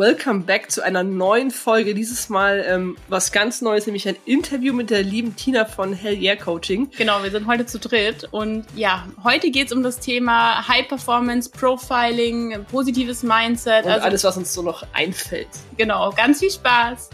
welcome back zu einer neuen Folge. Dieses Mal ähm, was ganz Neues, nämlich ein Interview mit der lieben Tina von Hell Yeah Coaching. Genau, wir sind heute zu dritt und ja, heute geht es um das Thema High Performance, Profiling, positives Mindset. Und also alles, was uns so noch einfällt. Genau, ganz viel Spaß.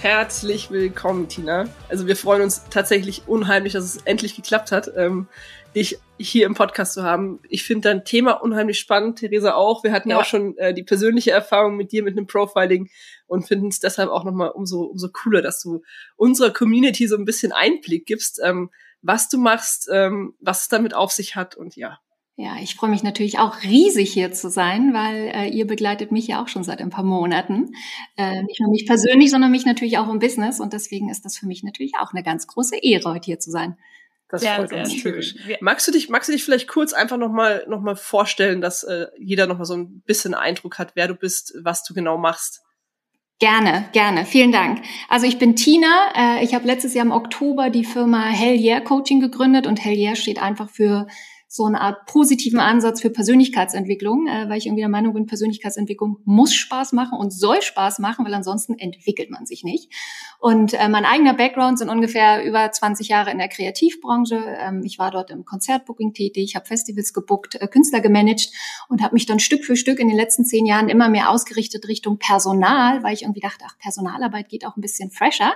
Herzlich willkommen, Tina. Also wir freuen uns tatsächlich unheimlich, dass es endlich geklappt hat. Ähm, dich hier im Podcast zu haben. Ich finde dein Thema unheimlich spannend, Theresa auch. Wir hatten ja, auch schon äh, die persönliche Erfahrung mit dir mit einem Profiling und finden es deshalb auch nochmal umso, umso cooler, dass du unserer Community so ein bisschen Einblick gibst, ähm, was du machst, ähm, was es damit auf sich hat und ja. Ja, ich freue mich natürlich auch riesig hier zu sein, weil äh, ihr begleitet mich ja auch schon seit ein paar Monaten. Äh, nicht nur mich persönlich, sondern mich natürlich auch im Business. Und deswegen ist das für mich natürlich auch eine ganz große Ehre, heute hier zu sein. Das sehr, freut uns tierisch. Magst du dich, magst du dich vielleicht kurz einfach nochmal noch mal vorstellen, dass äh, jeder nochmal so ein bisschen Eindruck hat, wer du bist, was du genau machst? Gerne, gerne. Vielen Dank. Also ich bin Tina. Äh, ich habe letztes Jahr im Oktober die Firma Hell Yeah Coaching gegründet und Hell Yeah steht einfach für so eine Art positiven Ansatz für Persönlichkeitsentwicklung, äh, weil ich irgendwie der Meinung bin, Persönlichkeitsentwicklung muss Spaß machen und soll Spaß machen, weil ansonsten entwickelt man sich nicht. Und äh, mein eigener Background sind ungefähr über 20 Jahre in der Kreativbranche. Ähm, ich war dort im Konzertbooking tätig, habe Festivals gebuckt, äh, Künstler gemanagt und habe mich dann Stück für Stück in den letzten zehn Jahren immer mehr ausgerichtet Richtung Personal, weil ich irgendwie dachte, ach, Personalarbeit geht auch ein bisschen fresher.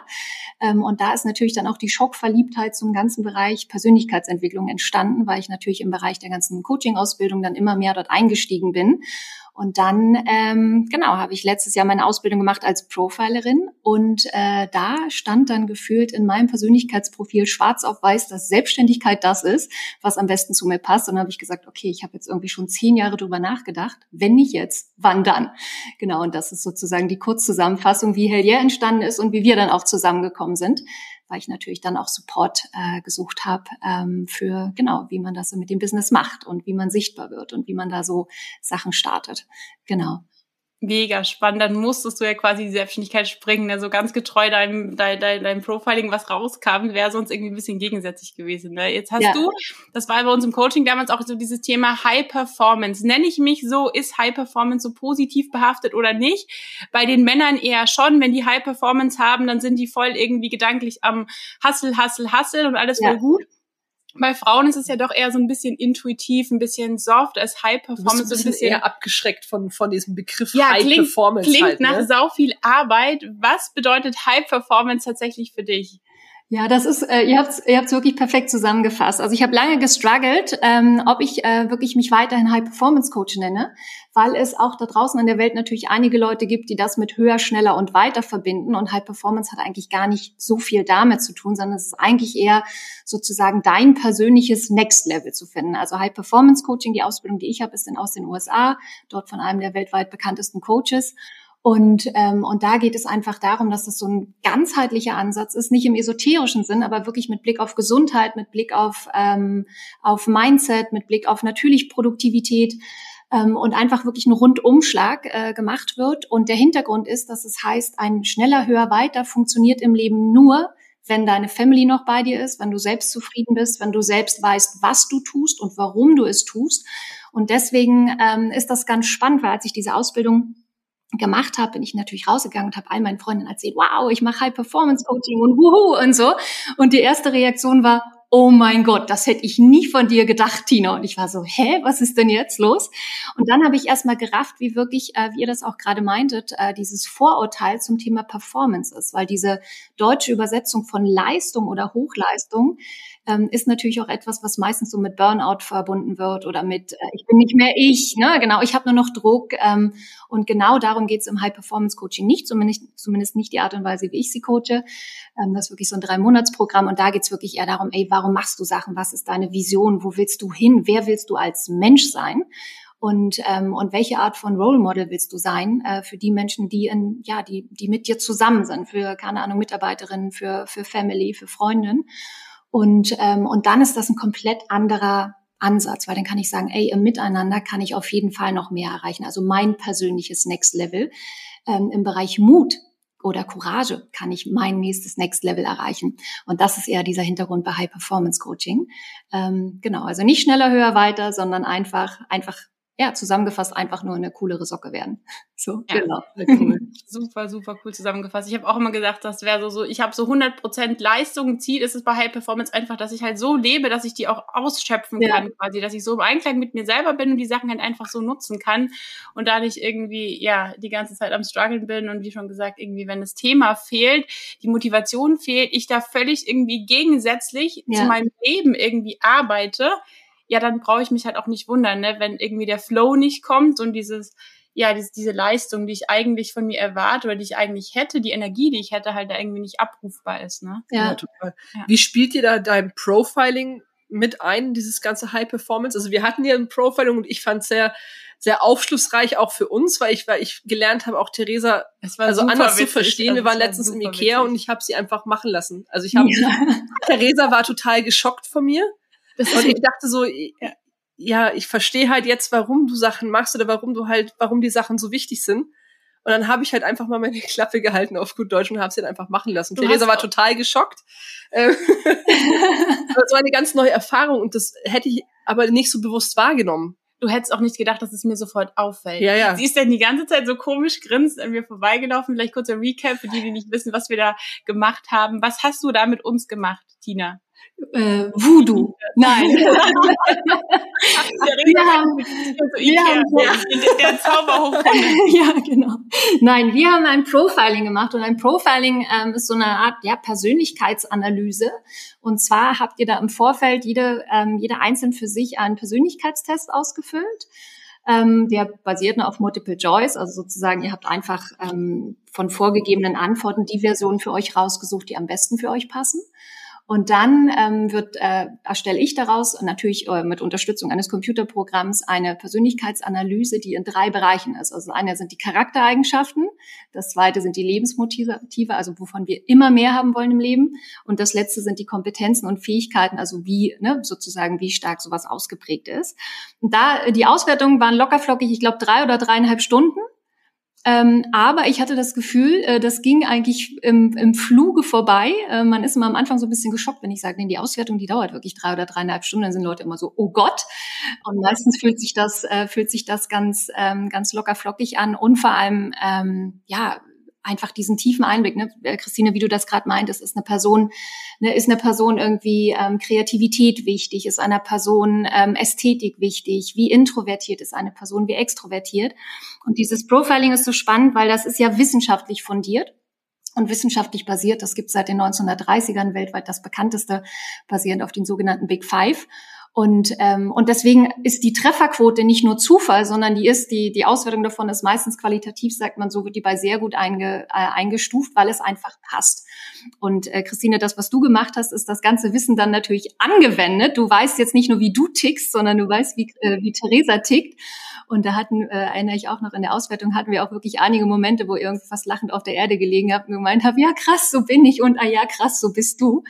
Ähm, und da ist natürlich dann auch die Schockverliebtheit zum ganzen Bereich Persönlichkeitsentwicklung entstanden, weil ich natürlich im Bereich der ganzen Coaching-Ausbildung dann immer mehr dort eingestiegen bin. Und dann, ähm, genau, habe ich letztes Jahr meine Ausbildung gemacht als Profilerin und äh, da stand dann gefühlt in meinem Persönlichkeitsprofil schwarz auf weiß, dass Selbstständigkeit das ist, was am besten zu mir passt. Und dann habe ich gesagt, okay, ich habe jetzt irgendwie schon zehn Jahre drüber nachgedacht. Wenn nicht jetzt, wann dann? Genau, und das ist sozusagen die Kurzzusammenfassung, wie Hellier entstanden ist und wie wir dann auch zusammengekommen sind weil ich natürlich dann auch Support äh, gesucht habe ähm, für genau, wie man das so mit dem Business macht und wie man sichtbar wird und wie man da so Sachen startet. Genau mega spannend. Dann musstest du ja quasi die Selbstständigkeit springen, also ganz getreu deinem, dein, dein, deinem Profiling, was rauskam, wäre sonst irgendwie ein bisschen gegensätzlich gewesen. Ne? Jetzt hast ja. du, das war bei uns im Coaching damals auch so dieses Thema High Performance. Nenne ich mich so, ist High Performance so positiv behaftet oder nicht? Bei den Männern eher schon. Wenn die High Performance haben, dann sind die voll irgendwie gedanklich am Hustle, Hustle, Hustle und alles ja. voll gut bei Frauen ist es ja doch eher so ein bisschen intuitiv, ein bisschen soft als High Performance. Du bist ein bisschen eher abgeschreckt von, von diesem Begriff ja, High klingt, Performance. Klingt halt, nach ne? sau viel Arbeit. Was bedeutet High Performance tatsächlich für dich? Ja, das ist, äh, ihr habt es ihr habt's wirklich perfekt zusammengefasst. Also ich habe lange gestruggelt, ähm, ob ich äh, wirklich mich weiterhin High Performance Coach nenne, weil es auch da draußen in der Welt natürlich einige Leute gibt, die das mit höher, schneller und weiter verbinden. Und High Performance hat eigentlich gar nicht so viel damit zu tun, sondern es ist eigentlich eher sozusagen dein persönliches Next Level zu finden. Also High Performance Coaching, die Ausbildung, die ich habe, ist in, aus den USA, dort von einem der weltweit bekanntesten Coaches. Und, ähm, und da geht es einfach darum, dass das so ein ganzheitlicher Ansatz ist, nicht im esoterischen Sinn, aber wirklich mit Blick auf Gesundheit, mit Blick auf, ähm, auf Mindset, mit Blick auf natürlich Produktivität ähm, und einfach wirklich ein Rundumschlag äh, gemacht wird. Und der Hintergrund ist, dass es heißt, ein schneller, höher, weiter funktioniert im Leben nur, wenn deine Family noch bei dir ist, wenn du selbst zufrieden bist, wenn du selbst weißt, was du tust und warum du es tust. Und deswegen ähm, ist das ganz spannend, weil als ich diese Ausbildung gemacht habe, bin ich natürlich rausgegangen und habe all meinen Freunden erzählt, wow, ich mache High Performance Coaching und wuhu und so. Und die erste Reaktion war, oh mein Gott, das hätte ich nie von dir gedacht, Tina. Und ich war so, hä, was ist denn jetzt los? Und dann habe ich erstmal gerafft, wie wirklich, äh, wie ihr das auch gerade meintet, äh, dieses Vorurteil zum Thema Performance ist, weil diese deutsche Übersetzung von Leistung oder Hochleistung ähm, ist natürlich auch etwas, was meistens so mit Burnout verbunden wird oder mit äh, ich bin nicht mehr ich, ne? Genau, ich habe nur noch Druck. Ähm, und genau darum geht es im High-Performance-Coaching nicht, zumindest, zumindest nicht die Art und Weise, wie ich sie coache. Ähm, das ist wirklich so ein Drei-Monats-Programm und da geht es wirklich eher darum, ey, warum machst du Sachen? Was ist deine Vision? Wo willst du hin? Wer willst du als Mensch sein? und ähm, und welche Art von Role Model willst du sein äh, für die Menschen, die in ja die die mit dir zusammen sind, für keine Ahnung Mitarbeiterinnen, für für Family, für Freundinnen und, ähm, und dann ist das ein komplett anderer Ansatz, weil dann kann ich sagen, ey, im Miteinander kann ich auf jeden Fall noch mehr erreichen. Also mein persönliches Next Level ähm, im Bereich Mut oder Courage kann ich mein nächstes Next Level erreichen. Und das ist eher dieser Hintergrund bei High Performance Coaching. Ähm, genau, also nicht schneller, höher, weiter, sondern einfach, einfach ja, zusammengefasst einfach nur eine coolere Socke werden. So, ja, genau. Cool. super, super cool zusammengefasst. Ich habe auch immer gesagt, das wäre so, so, ich habe so 100% Leistung. Ziel ist es bei High Performance einfach, dass ich halt so lebe, dass ich die auch ausschöpfen ja. kann, quasi, dass ich so im Einklang mit mir selber bin und die Sachen halt einfach so nutzen kann und da nicht irgendwie, ja, die ganze Zeit am struggeln bin und wie schon gesagt, irgendwie, wenn das Thema fehlt, die Motivation fehlt, ich da völlig irgendwie gegensätzlich ja. zu meinem Leben irgendwie arbeite, ja, dann brauche ich mich halt auch nicht wundern, ne? wenn irgendwie der Flow nicht kommt und dieses, ja, diese, diese Leistung, die ich eigentlich von mir erwarte oder die ich eigentlich hätte, die Energie, die ich hätte, halt da irgendwie nicht abrufbar ist. Ne? Ja, ja total. Ja. Wie spielt ihr da dein Profiling mit ein, dieses ganze High Performance? Also wir hatten ja ein Profiling und ich fand es sehr, sehr aufschlussreich auch für uns, weil ich, weil ich gelernt habe, auch Theresa also anders witzig. zu verstehen. Also wir waren letztens im Ikea witzig. und ich habe sie einfach machen lassen. Also ich habe, ja. Theresa war total geschockt von mir und ich dachte so, ja, ich verstehe halt jetzt, warum du Sachen machst oder warum du halt, warum die Sachen so wichtig sind. Und dann habe ich halt einfach mal meine Klappe gehalten auf gut Deutsch und habe sie dann einfach machen lassen. Du Theresa war total geschockt. Ähm, das war eine ganz neue Erfahrung und das hätte ich aber nicht so bewusst wahrgenommen. Du hättest auch nicht gedacht, dass es mir sofort auffällt. Ja, ja. Sie ist dann die ganze Zeit so komisch grinsend an mir vorbeigelaufen. Vielleicht kurzer Recap für die, die nicht wissen, was wir da gemacht haben. Was hast du da mit uns gemacht, Tina? Äh, Voodoo. Nein. wir haben, wir haben der, Zauberhof. ja, genau. Nein, wir haben ein Profiling gemacht und ein Profiling ähm, ist so eine Art ja, Persönlichkeitsanalyse. Und zwar habt ihr da im Vorfeld jede, ähm, jeder einzeln für sich einen Persönlichkeitstest ausgefüllt. Ähm, der basiert auf Multiple Choice, also sozusagen ihr habt einfach ähm, von vorgegebenen Antworten die Versionen für euch rausgesucht, die am besten für euch passen. Und dann ähm, wird, äh, erstelle ich daraus natürlich äh, mit Unterstützung eines Computerprogramms eine Persönlichkeitsanalyse, die in drei Bereichen ist. Also eine sind die Charaktereigenschaften, das zweite sind die Lebensmotive, also wovon wir immer mehr haben wollen im Leben. Und das letzte sind die Kompetenzen und Fähigkeiten, also wie, ne, sozusagen, wie stark sowas ausgeprägt ist. Und da, die Auswertungen waren lockerflockig, ich glaube, drei oder dreieinhalb Stunden. Ähm, aber ich hatte das Gefühl, äh, das ging eigentlich im, im Fluge vorbei. Äh, man ist immer am Anfang so ein bisschen geschockt, wenn ich sage, nee, die Auswertung, die dauert wirklich drei oder dreieinhalb Stunden. Dann sind Leute immer so, oh Gott. Und meistens fühlt sich das, äh, fühlt sich das ganz, ähm, ganz locker flockig an und vor allem, ähm, ja, einfach diesen tiefen Einblick. Ne? Äh, Christine, wie du das gerade meintest, ist eine Person, ne, ist eine Person irgendwie ähm, Kreativität wichtig, ist einer Person ähm, Ästhetik wichtig, wie introvertiert ist eine Person, wie extrovertiert. Und dieses Profiling ist so spannend, weil das ist ja wissenschaftlich fundiert und wissenschaftlich basiert. Das gibt seit den 1930ern weltweit das bekannteste, basierend auf den sogenannten Big Five. Und, ähm, und deswegen ist die Trefferquote nicht nur Zufall, sondern die ist, die, die Auswertung davon ist meistens qualitativ, sagt man, so wird die bei sehr gut einge, äh, eingestuft, weil es einfach passt. Und äh, Christine, das, was du gemacht hast, ist das ganze Wissen dann natürlich angewendet. Du weißt jetzt nicht nur, wie du tickst, sondern du weißt, wie, äh, wie Theresa tickt. Und da hatten, äh, erinnere ich auch noch in der Auswertung, hatten wir auch wirklich einige Momente, wo irgendwie fast lachend auf der Erde gelegen habe und gemeint habe, ja krass, so bin ich und ah ja krass, so bist du.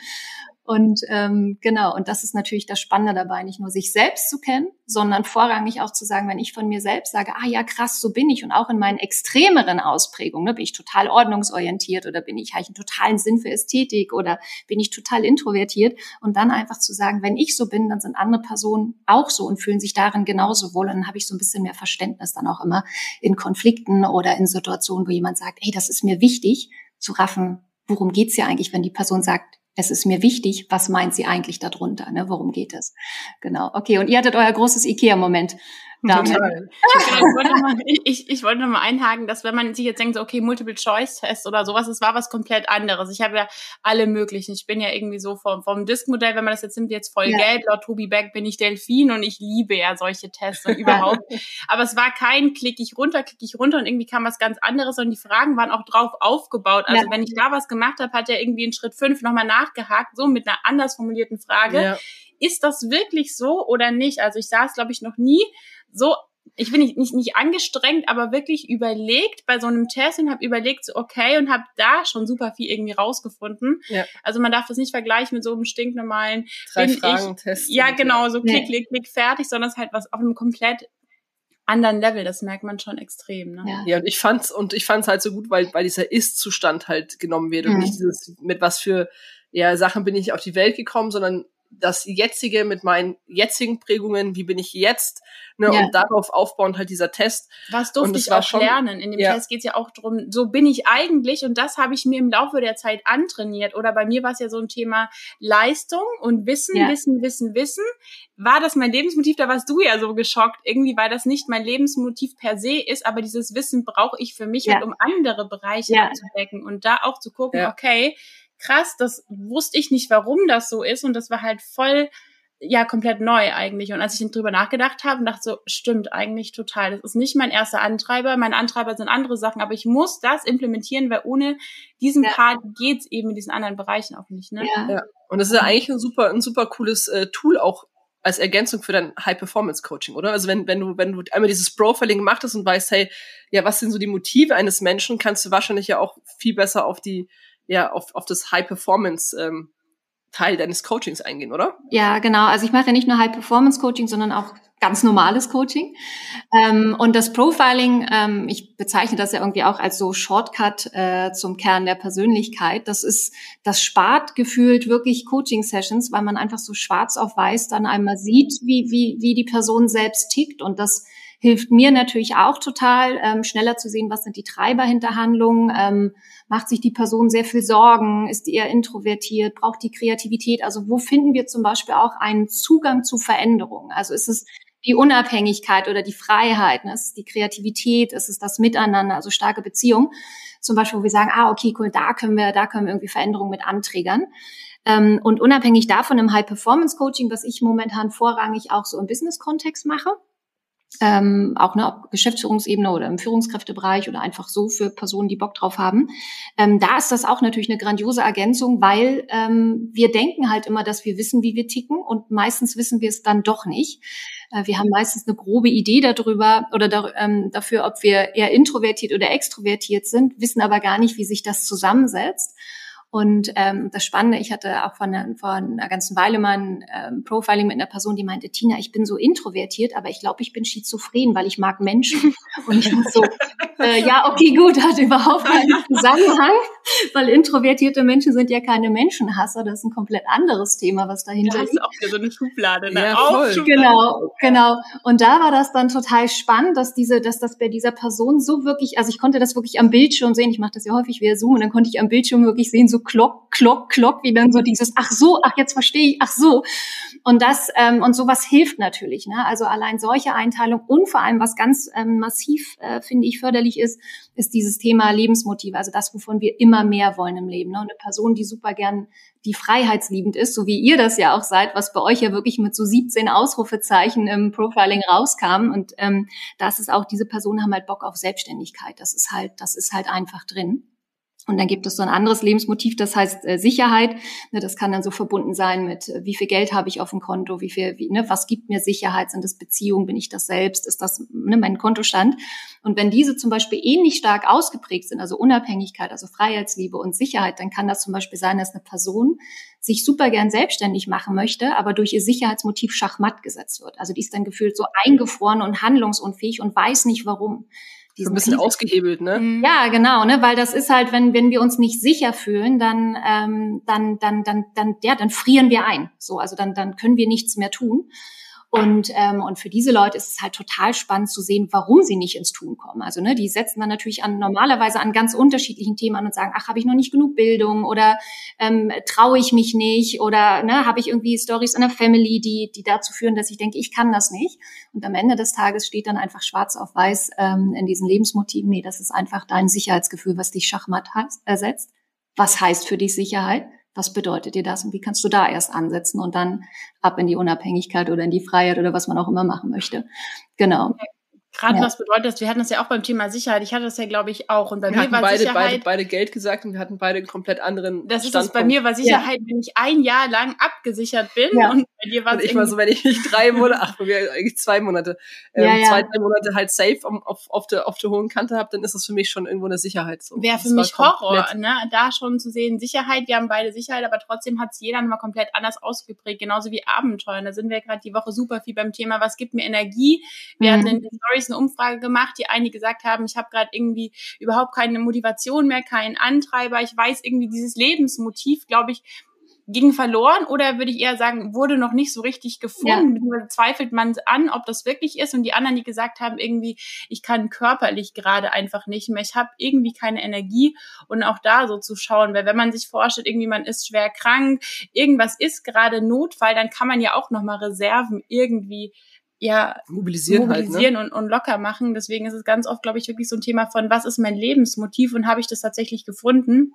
Und ähm, genau, und das ist natürlich das Spannende dabei, nicht nur sich selbst zu kennen, sondern vorrangig auch zu sagen, wenn ich von mir selbst sage, ah ja, krass, so bin ich und auch in meinen extremeren Ausprägungen, ne, bin ich total ordnungsorientiert oder bin ich, habe ich einen totalen Sinn für Ästhetik oder bin ich total introvertiert. Und dann einfach zu sagen, wenn ich so bin, dann sind andere Personen auch so und fühlen sich darin genauso wohl. Und dann habe ich so ein bisschen mehr Verständnis dann auch immer in Konflikten oder in Situationen, wo jemand sagt, hey, das ist mir wichtig, zu raffen, worum geht's ja eigentlich, wenn die Person sagt, es ist mir wichtig, was meint sie eigentlich darunter, ne? worum geht es? Genau, okay, und ihr hattet euer großes IKEA-Moment. Total. ich, ich, wollte noch mal einhaken, dass wenn man sich jetzt denkt, so, okay, Multiple-Choice-Test oder sowas, es war was komplett anderes. Ich habe ja alle möglichen. Ich bin ja irgendwie so vom, vom Disk-Modell, wenn man das jetzt nimmt, jetzt voll ja. gelb. Laut Tobi Beck bin ich Delfin und ich liebe ja solche Tests und überhaupt. Aber es war kein klick ich runter, klick ich runter und irgendwie kam was ganz anderes und die Fragen waren auch drauf aufgebaut. Also ja. wenn ich da was gemacht habe, hat er irgendwie in Schritt fünf nochmal nachgehakt, so mit einer anders formulierten Frage. Ja. Ist das wirklich so oder nicht? Also ich saß, glaube ich, noch nie so, ich bin nicht, nicht, nicht angestrengt, aber wirklich überlegt bei so einem Test und habe überlegt, so okay, und habe da schon super viel irgendwie rausgefunden. Ja. Also man darf das nicht vergleichen mit so einem stinknormalen Drei Fragen Test. Ja, genau, so klick, klick, klick, fertig, sondern es ist halt was auf einem komplett anderen Level. Das merkt man schon extrem. Ne? Ja. ja, und ich fand's und ich fand's halt so gut, weil weil dieser Ist-Zustand halt genommen wird und mhm. nicht dieses mit was für ja Sachen bin ich auf die Welt gekommen, sondern das jetzige mit meinen jetzigen Prägungen, wie bin ich jetzt, ne, ja. und darauf aufbauend halt dieser Test. Was durfte ich auch schon, lernen? In dem ja. Test geht es ja auch drum, so bin ich eigentlich und das habe ich mir im Laufe der Zeit antrainiert. Oder bei mir war es ja so ein Thema Leistung und Wissen, ja. Wissen, Wissen, Wissen. War das mein Lebensmotiv? Da warst du ja so geschockt, irgendwie, weil das nicht mein Lebensmotiv per se ist, aber dieses Wissen brauche ich für mich, halt, um andere Bereiche abzudecken und da auch zu gucken, okay, krass, das wusste ich nicht, warum das so ist und das war halt voll ja komplett neu eigentlich. Und als ich drüber nachgedacht habe und dachte so, stimmt eigentlich total. Das ist nicht mein erster Antreiber. Mein Antreiber sind andere Sachen, aber ich muss das implementieren, weil ohne diesen ja. Part geht's eben in diesen anderen Bereichen auch nicht. Ne? Ja. ja. Und das ist ja eigentlich ein super, ein super cooles äh, Tool auch als Ergänzung für dein High-Performance-Coaching, oder? Also wenn, wenn du, wenn du einmal dieses Profiling gemacht hast und weißt, hey, ja, was sind so die Motive eines Menschen, kannst du wahrscheinlich ja auch viel besser auf die ja auf, auf das High Performance ähm, Teil deines Coachings eingehen, oder? Ja, genau. Also ich mache ja nicht nur High Performance Coaching, sondern auch ganz normales Coaching. Ähm, und das Profiling, ähm, ich bezeichne das ja irgendwie auch als so Shortcut äh, zum Kern der Persönlichkeit. Das ist, das spart gefühlt wirklich Coaching-Sessions, weil man einfach so schwarz auf weiß dann einmal sieht, wie, wie, wie die Person selbst tickt. Und das hilft mir natürlich auch total, ähm, schneller zu sehen, was sind die Treiber hinter Handlungen, ähm, macht sich die Person sehr viel Sorgen, ist eher introvertiert, braucht die Kreativität. Also wo finden wir zum Beispiel auch einen Zugang zu Veränderungen? Also ist es die Unabhängigkeit oder die Freiheit, ne? ist es die Kreativität, ist es das Miteinander, also starke Beziehung. Zum Beispiel, wo wir sagen, ah, okay, cool, da können wir, da können wir irgendwie Veränderungen mit anträgern. Ähm, und unabhängig davon im High-Performance-Coaching, was ich momentan vorrangig auch so im Business-Kontext mache, ähm, auch ne, ob Geschäftsführungsebene oder im Führungskräftebereich oder einfach so für Personen, die Bock drauf haben. Ähm, da ist das auch natürlich eine grandiose Ergänzung, weil ähm, wir denken halt immer, dass wir wissen, wie wir ticken und meistens wissen wir es dann doch nicht. Äh, wir haben meistens eine grobe Idee darüber oder da, ähm, dafür, ob wir eher introvertiert oder extrovertiert sind, wissen aber gar nicht, wie sich das zusammensetzt. Und ähm, das Spannende, ich hatte auch von, vor einer ganzen Weile mal ein ähm, Profiling mit einer Person, die meinte, Tina, ich bin so introvertiert, aber ich glaube, ich bin schizophren, weil ich mag Menschen. Und ich war so, äh, ja, okay, gut, hat überhaupt keinen Zusammenhang, weil introvertierte Menschen sind ja keine Menschenhasser. Das ist ein komplett anderes Thema, was dahinter liegt. Das ist auch wieder so eine Schublade. Ne? Ja, voll. Genau, genau. Und da war das dann total spannend, dass diese, dass das bei dieser Person so wirklich, also ich konnte das wirklich am Bildschirm sehen. Ich mache das ja häufig via Zoom und dann konnte ich am Bildschirm wirklich sehen, so klock, klock, klock, wie dann so dieses, ach so, ach jetzt verstehe ich, ach so. Und das, ähm, und sowas hilft natürlich. Ne? Also allein solche Einteilung und vor allem, was ganz ähm, massiv, äh, finde ich, förderlich ist, ist dieses Thema Lebensmotive, also das, wovon wir immer mehr wollen im Leben. Ne? Und eine Person, die super gern die freiheitsliebend ist, so wie ihr das ja auch seid, was bei euch ja wirklich mit so 17 Ausrufezeichen im Profiling rauskam. Und ähm, das ist auch, diese Personen haben halt Bock auf Selbstständigkeit. Das ist halt, das ist halt einfach drin. Und dann gibt es so ein anderes Lebensmotiv, das heißt äh, Sicherheit. Ne, das kann dann so verbunden sein mit, äh, wie viel Geld habe ich auf dem Konto, wie viel, wie, ne, was gibt mir Sicherheit? Sind das Beziehungen? Bin ich das selbst? Ist das ne, mein Kontostand? Und wenn diese zum Beispiel ähnlich stark ausgeprägt sind, also Unabhängigkeit, also Freiheitsliebe und Sicherheit, dann kann das zum Beispiel sein, dass eine Person sich super gern selbstständig machen möchte, aber durch ihr Sicherheitsmotiv schachmatt gesetzt wird. Also die ist dann gefühlt so eingefroren und handlungsunfähig und weiß nicht warum so ein bisschen ausgehebelt, ne? Mhm. Ja, genau, ne, weil das ist halt, wenn wenn wir uns nicht sicher fühlen, dann ähm, dann dann dann dann ja, dann frieren wir ein. So, also dann dann können wir nichts mehr tun. Und, ähm, und für diese Leute ist es halt total spannend zu sehen, warum sie nicht ins Tun kommen. Also ne, die setzen dann natürlich an normalerweise an ganz unterschiedlichen Themen an und sagen, ach, habe ich noch nicht genug Bildung oder ähm, traue ich mich nicht oder ne, habe ich irgendwie Stories in der Family, die, die dazu führen, dass ich denke, ich kann das nicht. Und am Ende des Tages steht dann einfach schwarz auf weiß ähm, in diesen Lebensmotiven, nee, das ist einfach dein Sicherheitsgefühl, was dich schachmatt ersetzt. Was heißt für dich Sicherheit? Was bedeutet dir das und wie kannst du da erst ansetzen und dann ab in die Unabhängigkeit oder in die Freiheit oder was man auch immer machen möchte. Genau. Gerade ja. was bedeutet das? Wir hatten das ja auch beim Thema Sicherheit. Ich hatte das ja, glaube ich, auch. Und bei wir mir war beide, Sicherheit. Beide, beide Geld gesagt und wir hatten beide einen komplett anderen. Das ist es bei mir war Sicherheit, ja. wenn ich ein Jahr lang abgesichert bin. Ja. Und Bei dir und ich war so, wenn ich nicht drei Monate, ach, eigentlich zwei Monate, ähm, ja, ja. zwei, drei Monate halt safe auf, auf, der, auf der hohen Kante habe, dann ist das für mich schon irgendwo eine Sicherheit. So. Wäre für mich Horror, ne? Da schon zu sehen, Sicherheit, wir haben beide Sicherheit, aber trotzdem hat es jeder nochmal komplett anders ausgeprägt, genauso wie Abenteuer. Da sind wir gerade die Woche super viel beim Thema, was gibt mir Energie? Wir mhm. hatten in den Stories eine Umfrage gemacht, die einige gesagt haben, ich habe gerade irgendwie überhaupt keine Motivation mehr, keinen Antreiber, ich weiß irgendwie dieses Lebensmotiv, glaube ich, ging verloren oder würde ich eher sagen, wurde noch nicht so richtig gefunden, ja. zweifelt man an, ob das wirklich ist. Und die anderen, die gesagt haben, irgendwie, ich kann körperlich gerade einfach nicht mehr, ich habe irgendwie keine Energie. Und auch da so zu schauen, weil wenn man sich vorstellt, irgendwie man ist schwer krank, irgendwas ist gerade Notfall, dann kann man ja auch nochmal Reserven irgendwie ja mobilisieren, mobilisieren halt, ne? und, und locker machen. Deswegen ist es ganz oft, glaube ich, wirklich so ein Thema von, was ist mein Lebensmotiv und habe ich das tatsächlich gefunden?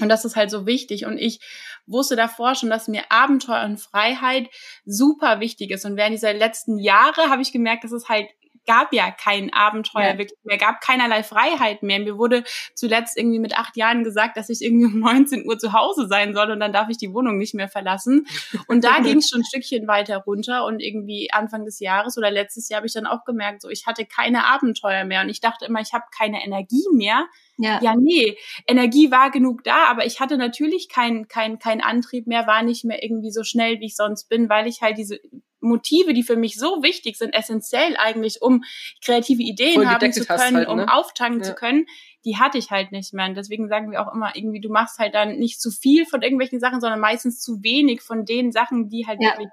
Und das ist halt so wichtig. Und ich wusste davor schon, dass mir Abenteuer und Freiheit super wichtig ist. Und während dieser letzten Jahre habe ich gemerkt, dass es halt gab ja kein Abenteuer ja. wirklich mehr, gab keinerlei Freiheit mehr. Mir wurde zuletzt irgendwie mit acht Jahren gesagt, dass ich irgendwie um 19 Uhr zu Hause sein soll und dann darf ich die Wohnung nicht mehr verlassen. Und da ging es schon ein Stückchen weiter runter und irgendwie Anfang des Jahres oder letztes Jahr habe ich dann auch gemerkt, so ich hatte keine Abenteuer mehr und ich dachte immer, ich habe keine Energie mehr ja. ja, nee, Energie war genug da, aber ich hatte natürlich keinen kein, kein Antrieb mehr, war nicht mehr irgendwie so schnell, wie ich sonst bin, weil ich halt diese Motive, die für mich so wichtig sind, essentiell eigentlich, um kreative Ideen haben zu können, halt, ne? um auftanken ja. zu können, die hatte ich halt nicht mehr. Und deswegen sagen wir auch immer irgendwie, du machst halt dann nicht zu viel von irgendwelchen Sachen, sondern meistens zu wenig von den Sachen, die halt ja. wirklich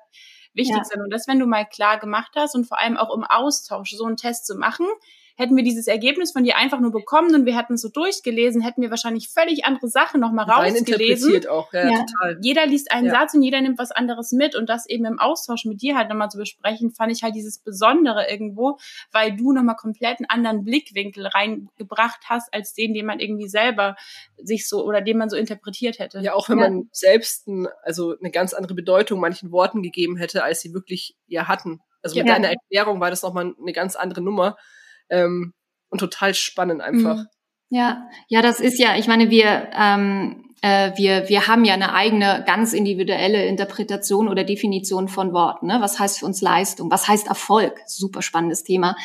wichtig ja. sind. Und das, wenn du mal klar gemacht hast und vor allem auch im Austausch so einen Test zu machen, Hätten wir dieses Ergebnis von dir einfach nur bekommen und wir hätten es so durchgelesen, hätten wir wahrscheinlich völlig andere Sachen nochmal rausgelesen. auch, ja, ja. total. Jeder liest einen ja. Satz und jeder nimmt was anderes mit und das eben im Austausch mit dir halt nochmal zu besprechen, fand ich halt dieses Besondere irgendwo, weil du nochmal komplett einen anderen Blickwinkel reingebracht hast, als den, den man irgendwie selber sich so oder den man so interpretiert hätte. Ja, auch wenn ja. man selbst ein, also eine ganz andere Bedeutung manchen Worten gegeben hätte, als sie wirklich ja hatten. Also mit ja. deiner Erklärung war das nochmal eine ganz andere Nummer. Ähm, und total spannend einfach. Mhm. Ja, ja, das ist ja, ich meine, wir, ähm, äh, wir, wir haben ja eine eigene, ganz individuelle Interpretation oder Definition von Worten. Ne? Was heißt für uns Leistung? Was heißt Erfolg? Super spannendes Thema.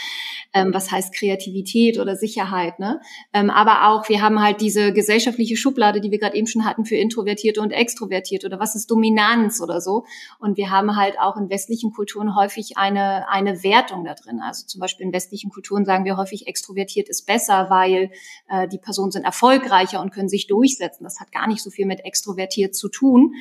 Ähm, was heißt Kreativität oder Sicherheit? Ne? Ähm, aber auch, wir haben halt diese gesellschaftliche Schublade, die wir gerade eben schon hatten, für Introvertierte und Extrovertierte oder was ist Dominanz oder so. Und wir haben halt auch in westlichen Kulturen häufig eine, eine Wertung da drin. Also zum Beispiel in westlichen Kulturen sagen wir häufig, extrovertiert ist besser, weil äh, die Personen sind erfolgreicher und können sich durchsetzen. Das hat gar gar nicht so viel mit extrovertiert zu tun.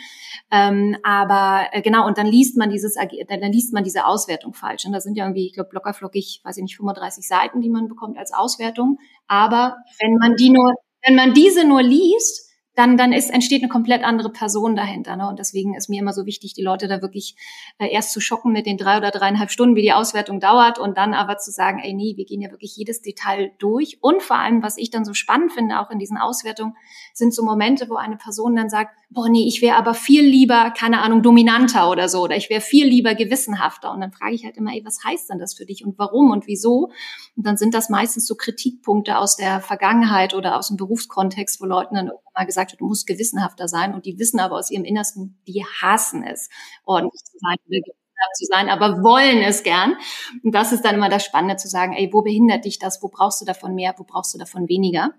Ähm, aber äh, genau, und dann liest man dieses, dann liest man diese Auswertung falsch. Und da sind ja irgendwie, ich glaube, lockerflockig, weiß ich nicht, 35 Seiten, die man bekommt als Auswertung. Aber wenn man die nur, wenn man diese nur liest, dann, dann ist, entsteht eine komplett andere Person dahinter. Ne? Und deswegen ist mir immer so wichtig, die Leute da wirklich äh, erst zu schocken mit den drei oder dreieinhalb Stunden, wie die Auswertung dauert, und dann aber zu sagen, ey, nee, wir gehen ja wirklich jedes Detail durch. Und vor allem, was ich dann so spannend finde, auch in diesen Auswertungen, sind so Momente, wo eine Person dann sagt, boah, nee, ich wäre aber viel lieber, keine Ahnung, dominanter oder so, oder ich wäre viel lieber gewissenhafter. Und dann frage ich halt immer, ey, was heißt denn das für dich und warum und wieso? Und dann sind das meistens so Kritikpunkte aus der Vergangenheit oder aus dem Berufskontext, wo Leuten dann mal gesagt hat, du musst gewissenhafter sein und die wissen aber aus ihrem Innersten, die hassen es, ordentlich zu sein zu sein, aber wollen es gern. Und das ist dann immer das Spannende zu sagen, ey, wo behindert dich das? Wo brauchst du davon mehr? Wo brauchst du davon weniger?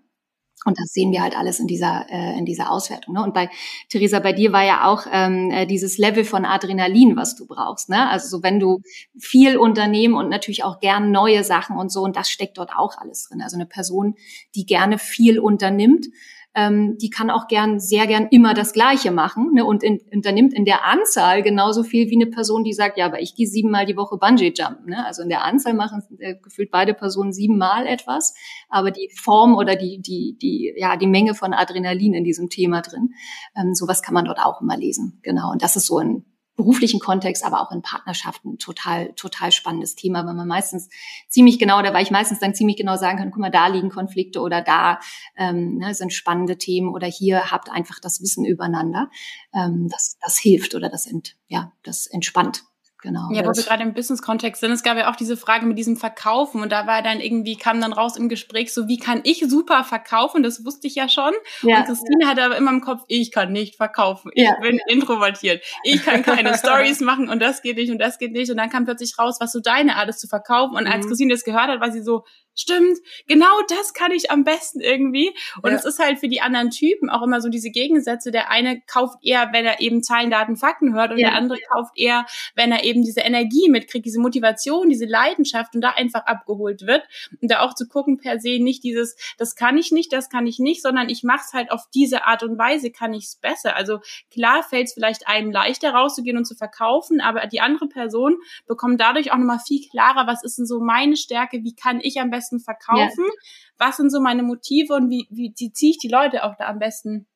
Und das sehen wir halt alles in dieser, äh, in dieser Auswertung. Ne? Und bei Theresa, bei dir war ja auch ähm, äh, dieses Level von Adrenalin, was du brauchst. Ne? Also so wenn du viel unternehmen und natürlich auch gern neue Sachen und so, und das steckt dort auch alles drin. Also eine Person, die gerne viel unternimmt, ähm, die kann auch gern, sehr gern immer das Gleiche machen ne, und in, unternimmt in der Anzahl genauso viel wie eine Person, die sagt, ja, aber ich gehe siebenmal die Woche Bungee Jumpen. Ne? Also in der Anzahl machen äh, gefühlt beide Personen siebenmal etwas, aber die Form oder die, die, die, ja, die Menge von Adrenalin in diesem Thema drin, ähm, sowas kann man dort auch immer lesen. Genau. Und das ist so ein beruflichen Kontext, aber auch in Partnerschaften total, total spannendes Thema, weil man meistens ziemlich genau, da weil ich meistens dann ziemlich genau sagen kann, guck mal, da liegen Konflikte oder da ähm, ne, sind spannende Themen oder hier habt einfach das Wissen übereinander. Ähm, das, das hilft oder das, ent, ja, das entspannt. Genau. Ja, wo wir gerade im Business-Kontext sind, es gab ja auch diese Frage mit diesem Verkaufen und da war dann irgendwie, kam dann raus im Gespräch so, wie kann ich super verkaufen? Das wusste ich ja schon. Ja. Und Christine hatte aber immer im Kopf, ich kann nicht verkaufen. Ich ja. bin introvertiert. Ich kann keine Stories machen und das geht nicht und das geht nicht. Und dann kam plötzlich raus, was so deine Art ist zu verkaufen. Und als mhm. Christine das gehört hat, war sie so, stimmt, genau das kann ich am besten irgendwie. Und ja. es ist halt für die anderen Typen auch immer so diese Gegensätze. Der eine kauft eher, wenn er eben Zahlen, Daten, Fakten hört und ja. der andere kauft eher, wenn er eben diese Energie mitkriegt, diese Motivation, diese Leidenschaft und da einfach abgeholt wird. Und da auch zu gucken per se nicht dieses, das kann ich nicht, das kann ich nicht, sondern ich mache es halt auf diese Art und Weise, kann ich es besser. Also klar fällt es vielleicht einem leichter rauszugehen und zu verkaufen, aber die andere Person bekommt dadurch auch nochmal viel klarer, was ist denn so meine Stärke, wie kann ich am besten besten verkaufen? Ja. Was sind so meine Motive und wie, wie, wie ziehe ich die Leute auch da am besten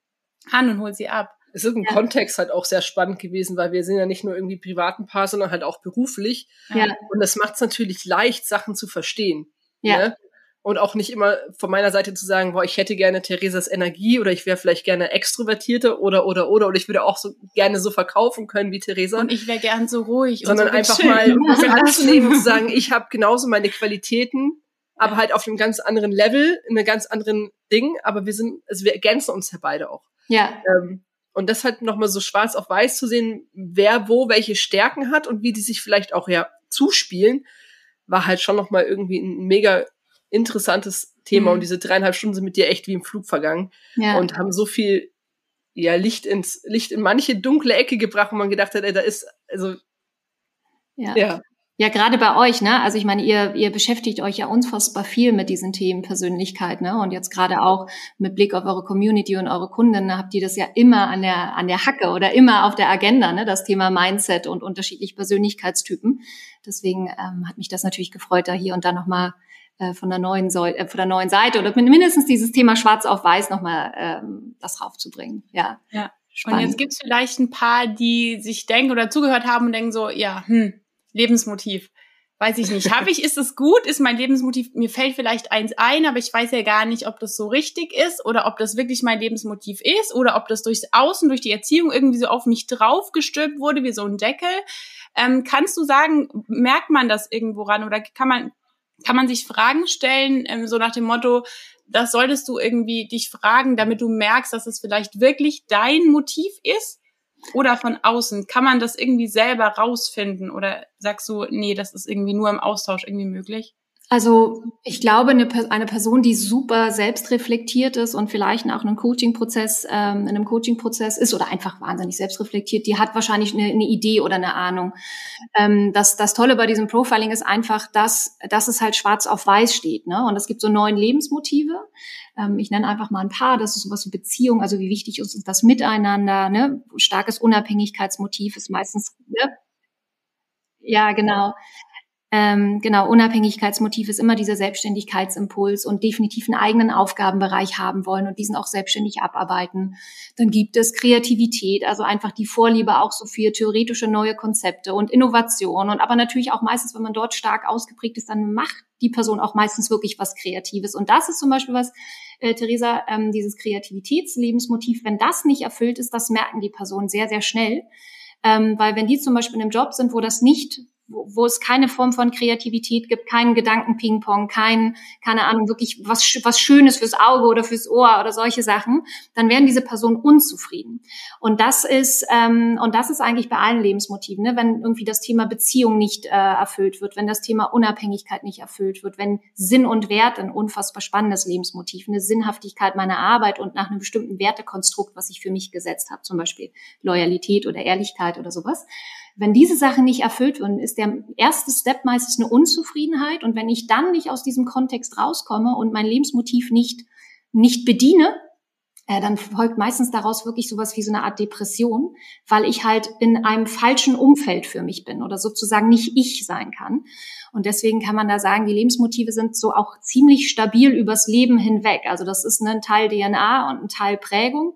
an und hol sie ab? Es ist im ja. Kontext halt auch sehr spannend gewesen, weil wir sind ja nicht nur irgendwie privaten Paar, sondern halt auch beruflich. Ja. Und das macht es natürlich leicht, Sachen zu verstehen. Ja. Ne? Und auch nicht immer von meiner Seite zu sagen, boah, ich hätte gerne Theresas Energie oder ich wäre vielleicht gerne extrovertierte oder oder oder oder ich würde auch so gerne so verkaufen können wie Theresa. Und ich wäre gern so ruhig. Sondern so einfach mal anzunehmen und zu sagen, ich habe genauso meine Qualitäten aber halt auf einem ganz anderen Level, in einem ganz anderen Ding. Aber wir sind, also wir ergänzen uns ja beide auch. Ja. Ähm, und das halt nochmal so schwarz auf weiß zu sehen, wer wo welche Stärken hat und wie die sich vielleicht auch ja zuspielen, war halt schon nochmal irgendwie ein mega interessantes Thema. Mhm. Und diese dreieinhalb Stunden sind mit dir echt wie im Flug vergangen. Ja. Und haben so viel ja, Licht ins, Licht in manche dunkle Ecke gebracht, wo man gedacht hat, ey, da ist, also, ja. ja. Ja, gerade bei euch, ne? Also ich meine, ihr, ihr beschäftigt euch ja unfassbar viel mit diesen Themen Persönlichkeit, ne? Und jetzt gerade auch mit Blick auf eure Community und eure Kunden, ne, habt ihr das ja immer an der, an der Hacke oder immer auf der Agenda, ne? Das Thema Mindset und unterschiedliche Persönlichkeitstypen. Deswegen ähm, hat mich das natürlich gefreut, da hier und da nochmal äh, von der neuen Säule, äh, von der neuen Seite oder mindestens dieses Thema Schwarz auf Weiß nochmal ähm, das raufzubringen. Ja. Ja. Spannend. Und jetzt gibt's vielleicht ein paar, die sich denken oder zugehört haben und denken so, ja, hm, Lebensmotiv. Weiß ich nicht. Habe ich, ist es gut? Ist mein Lebensmotiv, mir fällt vielleicht eins ein, aber ich weiß ja gar nicht, ob das so richtig ist oder ob das wirklich mein Lebensmotiv ist oder ob das durchs Außen, durch die Erziehung irgendwie so auf mich draufgestülpt wurde, wie so ein Deckel. Ähm, kannst du sagen, merkt man das irgendwo ran oder kann man, kann man sich Fragen stellen, ähm, so nach dem Motto, das solltest du irgendwie dich fragen, damit du merkst, dass es vielleicht wirklich dein Motiv ist? Oder von außen? Kann man das irgendwie selber rausfinden oder sagst du, nee, das ist irgendwie nur im Austausch irgendwie möglich? Also ich glaube, eine, eine Person, die super selbstreflektiert ist und vielleicht auch einen Coaching-Prozess, ähm, in einem Coaching-Prozess ist oder einfach wahnsinnig selbstreflektiert, die hat wahrscheinlich eine, eine Idee oder eine Ahnung. Ähm, das, das Tolle bei diesem Profiling ist einfach, dass, dass es halt schwarz auf weiß steht. Ne? Und es gibt so neun Lebensmotive. Ähm, ich nenne einfach mal ein paar. Das ist sowas wie Beziehung, also wie wichtig ist das Miteinander. Ne? Starkes Unabhängigkeitsmotiv ist meistens... Ne? Ja, genau. Ähm, genau, Unabhängigkeitsmotiv ist immer dieser Selbstständigkeitsimpuls und definitiv einen eigenen Aufgabenbereich haben wollen und diesen auch selbstständig abarbeiten. Dann gibt es Kreativität, also einfach die Vorliebe auch so für theoretische neue Konzepte und Innovation und aber natürlich auch meistens, wenn man dort stark ausgeprägt ist, dann macht die Person auch meistens wirklich was Kreatives. Und das ist zum Beispiel was, äh, Theresa, ähm, dieses Kreativitätslebensmotiv, wenn das nicht erfüllt ist, das merken die Personen sehr, sehr schnell. Ähm, weil wenn die zum Beispiel in einem Job sind, wo das nicht wo, wo es keine Form von Kreativität gibt, keinen Gedankenpingpong, kein, keine Ahnung, wirklich was, was Schönes fürs Auge oder fürs Ohr oder solche Sachen, dann werden diese Personen unzufrieden. Und das ist, ähm, und das ist eigentlich bei allen Lebensmotiven, ne? wenn irgendwie das Thema Beziehung nicht äh, erfüllt wird, wenn das Thema Unabhängigkeit nicht erfüllt wird, wenn Sinn und Wert ein unfassbar spannendes Lebensmotiv, eine Sinnhaftigkeit meiner Arbeit und nach einem bestimmten Wertekonstrukt, was ich für mich gesetzt habe, zum Beispiel Loyalität oder Ehrlichkeit oder sowas, wenn diese Sachen nicht erfüllt werden, ist der erste Step meistens eine Unzufriedenheit. Und wenn ich dann nicht aus diesem Kontext rauskomme und mein Lebensmotiv nicht, nicht bediene, äh, dann folgt meistens daraus wirklich sowas wie so eine Art Depression, weil ich halt in einem falschen Umfeld für mich bin oder sozusagen nicht ich sein kann. Und deswegen kann man da sagen, die Lebensmotive sind so auch ziemlich stabil übers Leben hinweg. Also das ist ein Teil DNA und ein Teil Prägung.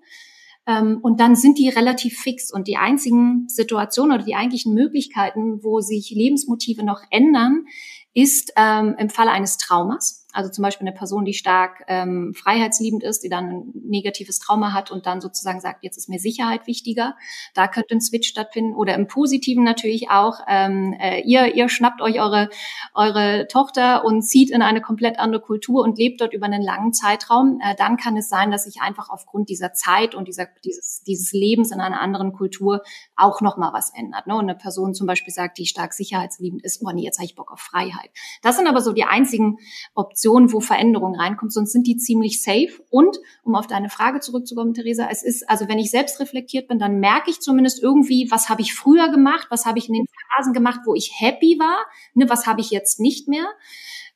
Ähm, und dann sind die relativ fix. Und die einzigen Situationen oder die eigentlichen Möglichkeiten, wo sich Lebensmotive noch ändern, ist ähm, im Falle eines Traumas. Also zum Beispiel eine Person, die stark ähm, freiheitsliebend ist, die dann ein negatives Trauma hat und dann sozusagen sagt, jetzt ist mir Sicherheit wichtiger. Da könnte ein Switch stattfinden. Oder im Positiven natürlich auch, ähm, äh, ihr, ihr schnappt euch eure, eure Tochter und zieht in eine komplett andere Kultur und lebt dort über einen langen Zeitraum. Äh, dann kann es sein, dass sich einfach aufgrund dieser Zeit und dieser, dieses, dieses Lebens in einer anderen Kultur auch nochmal was ändert. Ne? Und eine Person zum Beispiel sagt, die stark sicherheitsliebend ist, oh nee, jetzt habe ich Bock auf Freiheit. Das sind aber so die einzigen Optionen, wo Veränderung reinkommt, sonst sind die ziemlich safe. Und um auf deine Frage zurückzukommen, Theresa, es ist, also wenn ich selbst reflektiert bin, dann merke ich zumindest irgendwie, was habe ich früher gemacht, was habe ich in den Phasen gemacht, wo ich happy war, ne, was habe ich jetzt nicht mehr.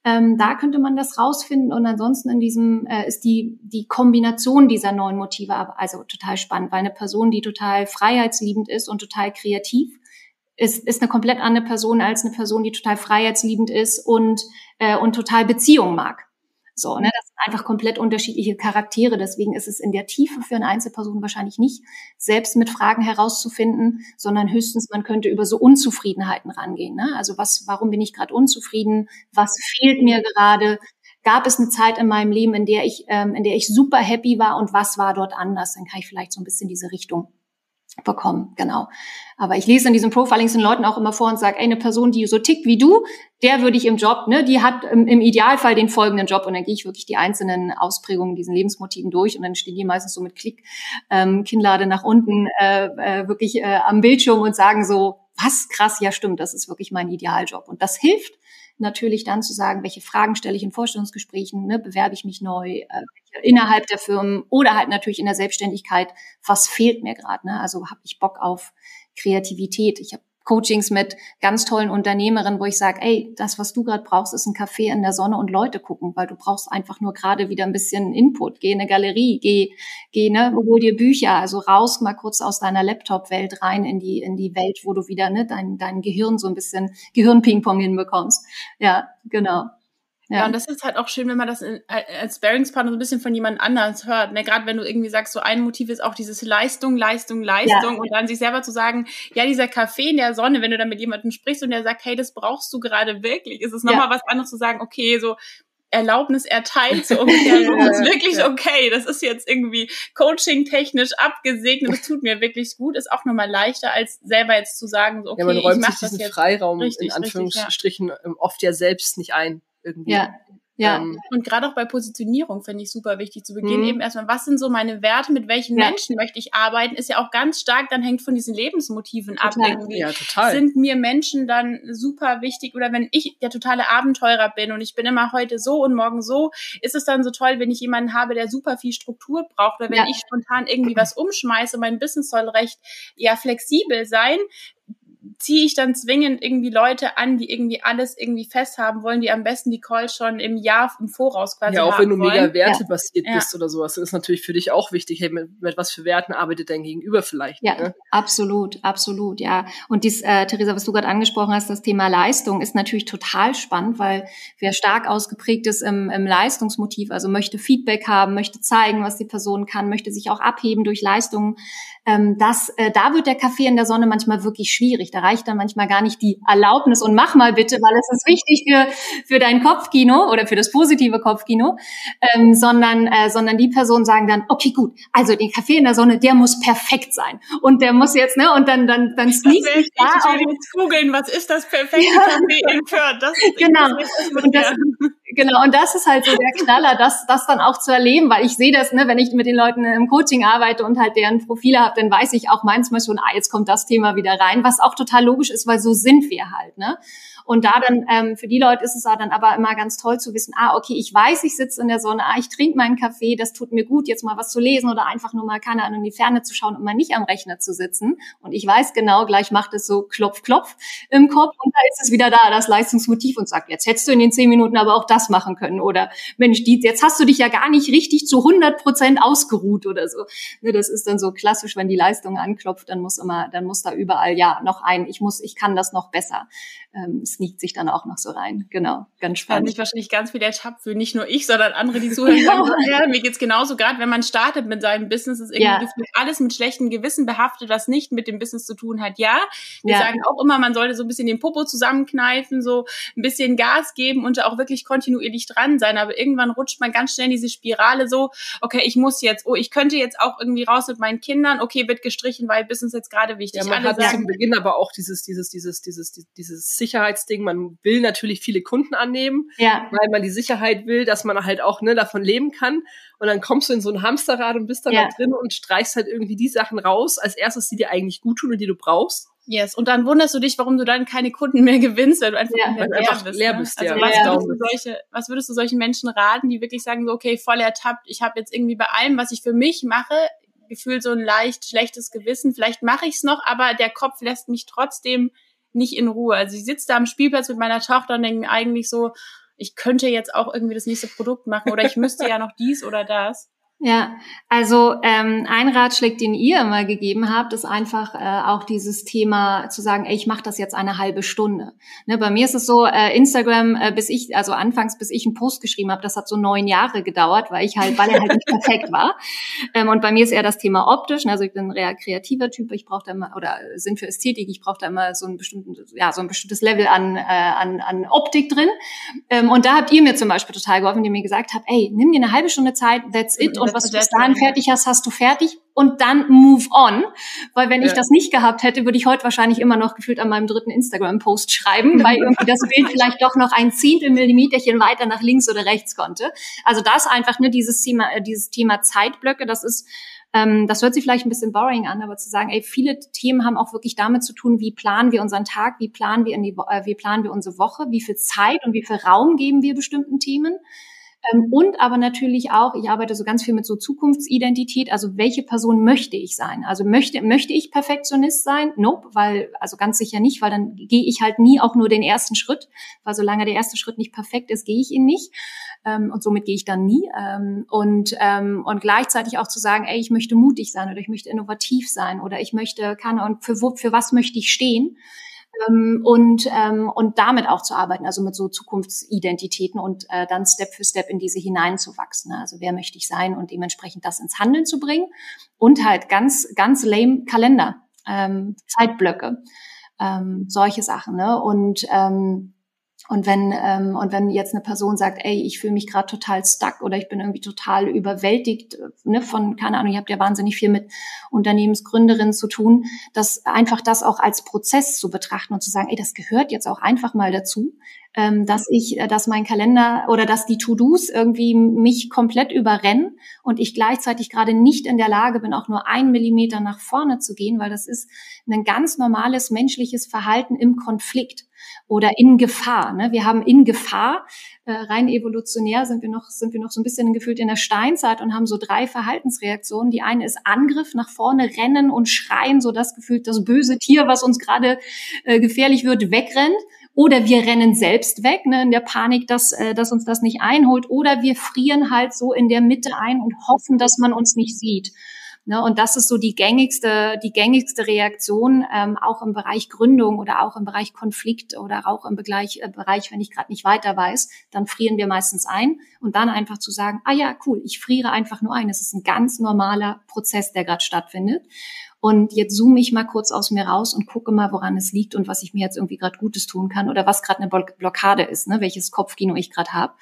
Ähm, da könnte man das rausfinden und ansonsten in diesem äh, ist die die Kombination dieser neuen Motive also total spannend, weil eine Person, die total freiheitsliebend ist und total kreativ, ist, ist eine komplett andere Person als eine Person, die total freiheitsliebend ist und, äh, und total Beziehung mag. So, ne, das sind einfach komplett unterschiedliche Charaktere. Deswegen ist es in der Tiefe für eine Einzelperson wahrscheinlich nicht, selbst mit Fragen herauszufinden, sondern höchstens man könnte über so Unzufriedenheiten rangehen. Ne? Also was, warum bin ich gerade unzufrieden? Was fehlt mir gerade? Gab es eine Zeit in meinem Leben, in der ich, ähm, in der ich super happy war und was war dort anders? Dann kann ich vielleicht so ein bisschen diese Richtung bekommen, genau. Aber ich lese in diesen Profilings den Leuten auch immer vor und sage, ey, eine Person, die so tickt wie du, der würde ich im Job, ne, die hat im, im Idealfall den folgenden Job und dann gehe ich wirklich die einzelnen Ausprägungen diesen Lebensmotiven durch und dann stehen die meistens so mit Klick, ähm, Kinnlade nach unten äh, äh, wirklich äh, am Bildschirm und sagen so, was krass, ja stimmt, das ist wirklich mein Idealjob. Und das hilft, natürlich dann zu sagen, welche Fragen stelle ich in Vorstellungsgesprächen, ne, bewerbe ich mich neu äh, innerhalb der Firmen oder halt natürlich in der Selbstständigkeit, was fehlt mir gerade. Ne? Also habe ich Bock auf Kreativität. Ich habe Coachings mit ganz tollen Unternehmerinnen, wo ich sage, ey, das, was du gerade brauchst, ist ein Café in der Sonne und Leute gucken, weil du brauchst einfach nur gerade wieder ein bisschen Input. Geh in eine Galerie, geh, geh, ne, hol dir Bücher, also raus mal kurz aus deiner Laptop-Welt rein in die, in die Welt, wo du wieder, ne, dein, dein Gehirn so ein bisschen Gehirn-Ping-Pong hinbekommst. Ja, genau. Ja. ja, und das ist halt auch schön, wenn man das in, als Bearingspartner so ein bisschen von jemand anders hört. Ne? Gerade wenn du irgendwie sagst, so ein Motiv ist auch dieses Leistung, Leistung, Leistung ja. und dann sich selber zu sagen, ja, dieser Kaffee in der Sonne, wenn du dann mit jemandem sprichst und der sagt, hey, das brauchst du gerade wirklich, ist es nochmal ja. was anderes zu sagen, okay, so Erlaubnis erteilt, so ungefähr, das ist wirklich okay, das ist jetzt irgendwie coaching-technisch abgesegnet, das tut mir wirklich gut, ist auch nochmal leichter, als selber jetzt zu sagen, so, okay, ja, man räumt ich mach sich diesen Freiraum richtig, in Anführungsstrichen richtig, ja. oft ja selbst nicht ein irgendwie. Ja. Ja. Ähm, und gerade auch bei Positionierung finde ich super wichtig zu Beginn mhm. eben erstmal, was sind so meine Werte, mit welchen ja. Menschen möchte ich arbeiten, ist ja auch ganz stark, dann hängt von diesen Lebensmotiven total. ab. Irgendwie. Ja, total. Sind mir Menschen dann super wichtig oder wenn ich der totale Abenteurer bin und ich bin immer heute so und morgen so, ist es dann so toll, wenn ich jemanden habe, der super viel Struktur braucht oder wenn ja. ich spontan irgendwie was umschmeiße, mein Business soll recht ja flexibel sein, ziehe ich dann zwingend irgendwie Leute an, die irgendwie alles irgendwie festhaben wollen, die am besten die Call schon im Jahr im Voraus quasi Ja, auch wenn du wollen. mega wertebasiert ja. bist oder sowas, ist natürlich für dich auch wichtig, hey, mit, mit was für Werten arbeitet dein Gegenüber vielleicht. Ja, ne? absolut, absolut, ja. Und dies, äh, Theresa, was du gerade angesprochen hast, das Thema Leistung ist natürlich total spannend, weil wer stark ausgeprägt ist im, im Leistungsmotiv, also möchte Feedback haben, möchte zeigen, was die Person kann, möchte sich auch abheben durch Leistungen, ähm, das, äh, da wird der Kaffee in der Sonne manchmal wirklich schwierig. Da reicht dann manchmal gar nicht die Erlaubnis und mach mal bitte, weil es ist wichtig für, für dein Kopfkino oder für das positive Kopfkino, ähm, sondern, äh, sondern die Personen sagen dann, okay, gut, also den Kaffee in der Sonne, der muss perfekt sein. Und der muss jetzt, ne, und dann, dann, dann da Ich will jetzt googeln, was ist das perfekte ja. Kaffee in Fürth? Das genau. Und das, Genau, und das ist halt so der Knaller, das, das dann auch zu erleben, weil ich sehe das, ne, wenn ich mit den Leuten im Coaching arbeite und halt deren Profile habe, dann weiß ich auch manchmal schon, ah, jetzt kommt das Thema wieder rein, was auch total logisch ist, weil so sind wir halt, ne? Und da dann, ähm, für die Leute ist es dann aber immer ganz toll zu wissen, ah, okay, ich weiß, ich sitze in der Sonne, ah, ich trinke meinen Kaffee, das tut mir gut, jetzt mal was zu lesen oder einfach nur mal, keine Ahnung, in die Ferne zu schauen und mal nicht am Rechner zu sitzen. Und ich weiß genau, gleich macht es so klopf, klopf im Kopf und da ist es wieder da, das Leistungsmotiv und sagt, jetzt hättest du in den zehn Minuten aber auch das machen können oder Mensch, die, jetzt hast du dich ja gar nicht richtig zu 100 Prozent ausgeruht oder so. Ne, das ist dann so klassisch, wenn wenn die Leistung anklopft, dann muss immer, dann muss da überall ja noch ein, ich muss, ich kann das noch besser. Ähm, sneakt sich dann auch noch so rein. Genau, ganz spannend. Kann sich wahrscheinlich ganz viel ertappt für nicht nur ich, sondern andere, die zuhören. ja, mir geht's genauso. Gerade wenn man startet mit seinem Business, ist irgendwie ja. alles mit schlechtem Gewissen behaftet, was nicht mit dem Business zu tun hat. Ja, wir ja. sagen auch immer, man sollte so ein bisschen den Popo zusammenkneifen, so ein bisschen Gas geben und auch wirklich kontinuierlich dran sein. Aber irgendwann rutscht man ganz schnell in diese Spirale so, okay, ich muss jetzt, oh, ich könnte jetzt auch irgendwie raus mit meinen Kindern, okay, wird gestrichen, weil Business jetzt gerade wichtig. Ja, man Alle hat sagen, zum Beginn aber auch dieses, dieses, dieses, dieses, dieses Sicherheitsding. Man will natürlich viele Kunden annehmen, ja. weil man die Sicherheit will, dass man halt auch ne, davon leben kann. Und dann kommst du in so ein Hamsterrad und bist dann ja. da drin und streichst halt irgendwie die Sachen raus, als erstes, die dir eigentlich gut tun und die du brauchst. Yes. Und dann wunderst du dich, warum du dann keine Kunden mehr gewinnst, weil du einfach, ja, leer, einfach bist, leer ne? bist. Ne? Also was, ja. würdest du solche, was würdest du solchen Menschen raten, die wirklich sagen, so, okay, voll ertappt, ich habe jetzt irgendwie bei allem, was ich für mich mache, gefühlt so ein leicht schlechtes Gewissen. Vielleicht mache ich es noch, aber der Kopf lässt mich trotzdem nicht in Ruhe. Also ich sitze da am Spielplatz mit meiner Tochter und denke eigentlich so, ich könnte jetzt auch irgendwie das nächste Produkt machen oder ich müsste ja noch dies oder das. Ja, also ähm, ein Ratschlag, den ihr immer gegeben habt, ist einfach äh, auch dieses Thema zu sagen, ey, ich mache das jetzt eine halbe Stunde. Ne, bei mir ist es so, äh, Instagram, äh, bis ich, also anfangs, bis ich einen Post geschrieben habe, das hat so neun Jahre gedauert, weil ich halt, weil er halt nicht perfekt war. Ähm, und bei mir ist eher das Thema optisch. Ne, also ich bin ein real kreativer Typ, ich brauche da immer, oder Sinn für Ästhetik, ich brauche da immer so ein bestimmtes, ja, so ein bestimmtes Level an, äh, an, an Optik drin. Ähm, und da habt ihr mir zum Beispiel total geholfen, indem ihr gesagt habt, ey, nimm dir eine halbe Stunde Zeit, that's it und was du bis dahin fertig hast, hast du fertig und dann move on. Weil wenn ja. ich das nicht gehabt hätte, würde ich heute wahrscheinlich immer noch gefühlt an meinem dritten Instagram-Post schreiben, weil irgendwie das Bild vielleicht doch noch ein Zehntel Millimeterchen weiter nach links oder rechts konnte. Also das einfach, ne, dieses Thema, äh, dieses Thema Zeitblöcke, das ist, ähm, das hört sich vielleicht ein bisschen boring an, aber zu sagen, ey, viele Themen haben auch wirklich damit zu tun, wie planen wir unseren Tag, wie planen wir in die, äh, wie planen wir unsere Woche, wie viel Zeit und wie viel Raum geben wir bestimmten Themen. Ähm, und aber natürlich auch, ich arbeite so ganz viel mit so Zukunftsidentität, also welche Person möchte ich sein? Also möchte, möchte ich Perfektionist sein? Nope, weil, also ganz sicher nicht, weil dann gehe ich halt nie auch nur den ersten Schritt, weil solange der erste Schritt nicht perfekt ist, gehe ich ihn nicht. Ähm, und somit gehe ich dann nie. Ähm, und, und gleichzeitig auch zu sagen, ey, ich möchte mutig sein oder ich möchte innovativ sein oder ich möchte, kann und für, für was möchte ich stehen? Ähm, und, ähm, und damit auch zu arbeiten, also mit so Zukunftsidentitäten und äh, dann Step für Step in diese hineinzuwachsen. Ne? Also wer möchte ich sein und dementsprechend das ins Handeln zu bringen und halt ganz, ganz lame Kalender, ähm, Zeitblöcke, ähm, solche Sachen. Ne? Und ähm, und wenn, ähm, und wenn jetzt eine Person sagt, ey, ich fühle mich gerade total stuck oder ich bin irgendwie total überwältigt ne, von, keine Ahnung, ihr habt ja wahnsinnig viel mit Unternehmensgründerinnen zu tun, dass einfach das auch als Prozess zu betrachten und zu sagen, ey, das gehört jetzt auch einfach mal dazu ähm, dass ich, äh, dass mein Kalender oder dass die To-Dos irgendwie mich komplett überrennen und ich gleichzeitig gerade nicht in der Lage bin, auch nur einen Millimeter nach vorne zu gehen, weil das ist ein ganz normales menschliches Verhalten im Konflikt oder in Gefahr. Ne? Wir haben in Gefahr, äh, rein evolutionär sind wir noch, sind wir noch so ein bisschen gefühlt in der Steinzeit und haben so drei Verhaltensreaktionen. Die eine ist Angriff, nach vorne rennen und schreien, so das gefühlt das böse Tier, was uns gerade äh, gefährlich wird, wegrennt. Oder wir rennen selbst weg, ne, in der Panik, dass, äh, dass uns das nicht einholt. Oder wir frieren halt so in der Mitte ein und hoffen, dass man uns nicht sieht. Ne, und das ist so die gängigste, die gängigste Reaktion, ähm, auch im Bereich Gründung oder auch im Bereich Konflikt oder auch im Bereich, äh, Bereich wenn ich gerade nicht weiter weiß, dann frieren wir meistens ein und dann einfach zu sagen, ah ja, cool, ich friere einfach nur ein. Es ist ein ganz normaler Prozess, der gerade stattfindet. Und jetzt zoome ich mal kurz aus mir raus und gucke mal, woran es liegt und was ich mir jetzt irgendwie gerade Gutes tun kann oder was gerade eine Blockade ist, ne? welches Kopfkino ich gerade habe,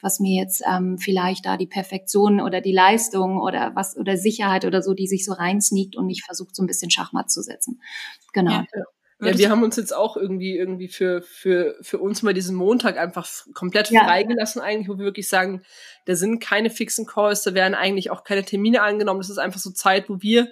was mir jetzt ähm, vielleicht da die Perfektion oder die Leistung oder was oder Sicherheit oder so, die sich so reinsneakt und mich versucht, so ein bisschen Schachmatt zu setzen. Genau. Ja. Ja, wir haben uns jetzt auch irgendwie irgendwie für für für uns mal diesen Montag einfach komplett ja. freigelassen eigentlich, wo wir wirklich sagen, da sind keine fixen Calls, da werden eigentlich auch keine Termine angenommen. Das ist einfach so Zeit, wo wir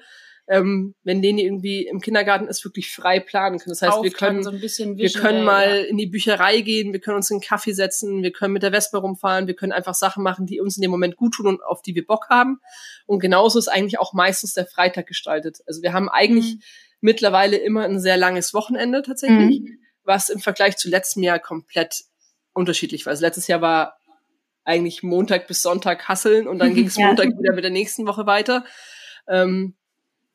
ähm, wenn Leni irgendwie im Kindergarten ist, wirklich frei planen können. Das heißt, wir können, so wir können mal ja. in die Bücherei gehen, wir können uns in einen Kaffee setzen, wir können mit der Vespa rumfahren, wir können einfach Sachen machen, die uns in dem Moment gut tun und auf die wir Bock haben. Und genauso ist eigentlich auch meistens der Freitag gestaltet. Also wir haben eigentlich mhm. mittlerweile immer ein sehr langes Wochenende tatsächlich, mhm. was im Vergleich zu letztem Jahr komplett unterschiedlich war. Also letztes Jahr war eigentlich Montag bis Sonntag hasseln und dann ging es ja. Montag wieder mit der nächsten Woche weiter. Ähm,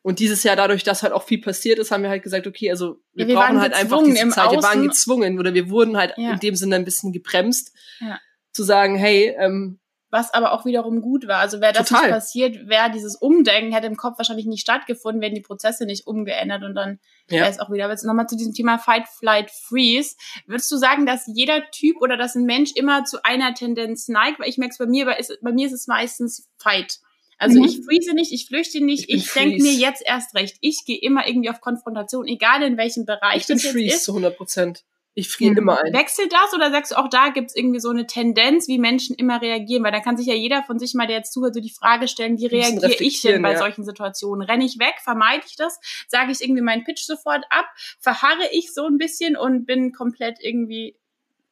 Und dieses Jahr, dadurch, dass halt auch viel passiert ist, haben wir halt gesagt, okay, also wir, ja, wir brauchen halt einfach diese Zeit. Außen. Wir waren gezwungen oder wir wurden halt ja. in dem Sinne ein bisschen gebremst, ja. zu sagen, hey, ähm, was aber auch wiederum gut war. Also wäre das Total. nicht passiert, wäre dieses Umdenken hätte im Kopf wahrscheinlich nicht stattgefunden, wären die Prozesse nicht umgeändert und dann ja. wäre es auch wieder. Aber jetzt nochmal zu diesem Thema Fight, Flight, Freeze. Würdest du sagen, dass jeder Typ oder dass ein Mensch immer zu einer Tendenz neigt? Weil ich merke es bei mir, bei, bei mir ist es meistens Fight. Also mhm. ich freeze nicht, ich flüchte nicht, ich, ich denke mir jetzt erst recht. Ich gehe immer irgendwie auf Konfrontation, egal in welchem Bereich ich bin das freeze zu 100 Prozent. Ich friere hm. immer ein. Wechselt das oder sagst du auch da gibt es irgendwie so eine Tendenz, wie Menschen immer reagieren? Weil dann kann sich ja jeder von sich mal, der jetzt zuhört, so die Frage stellen, wie reagiere ich denn bei ja. solchen Situationen? Renne ich weg? Vermeide ich das? Sage ich irgendwie meinen Pitch sofort ab? Verharre ich so ein bisschen und bin komplett irgendwie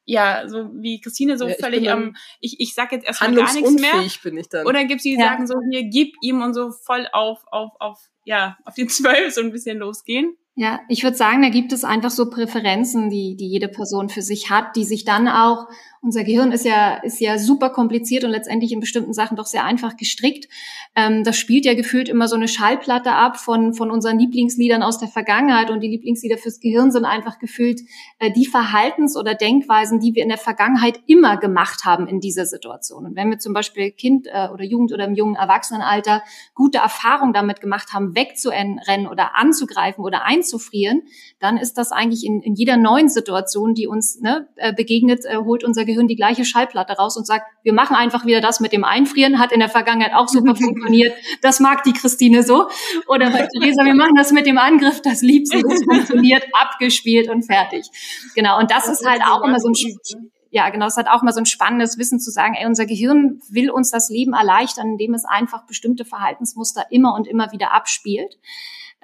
ja, so wie Christine so ja, völlig am, ich, ich sag jetzt erstmal gar nichts mehr. bin ich dann. Oder gibt's die, die ja. sagen so, hier, gib ihm und so voll auf, auf, auf, ja, auf die Zwölf so ein bisschen losgehen? Ja, ich würde sagen, da gibt es einfach so Präferenzen, die, die jede Person für sich hat, die sich dann auch unser Gehirn ist ja, ist ja super kompliziert und letztendlich in bestimmten Sachen doch sehr einfach gestrickt. Ähm, das spielt ja gefühlt immer so eine Schallplatte ab von, von unseren Lieblingsliedern aus der Vergangenheit und die Lieblingslieder fürs Gehirn sind einfach gefühlt äh, die Verhaltens- oder Denkweisen, die wir in der Vergangenheit immer gemacht haben in dieser Situation. Und wenn wir zum Beispiel Kind äh, oder Jugend oder im jungen Erwachsenenalter gute Erfahrungen damit gemacht haben, wegzurennen oder anzugreifen oder einzufrieren, dann ist das eigentlich in, in jeder neuen Situation, die uns ne, äh, begegnet, äh, holt unser Gehirn Gehirn die gleiche Schallplatte raus und sagt, wir machen einfach wieder das mit dem Einfrieren, hat in der Vergangenheit auch super funktioniert. Das mag die Christine so. Oder bei Theresa, wir machen das mit dem Angriff, das liebt sie, das funktioniert, abgespielt und fertig. Genau. Und das, das ist halt auch immer so ein, ja, genau, es hat auch mal so ein spannendes Wissen zu sagen, ey, unser Gehirn will uns das Leben erleichtern, indem es einfach bestimmte Verhaltensmuster immer und immer wieder abspielt.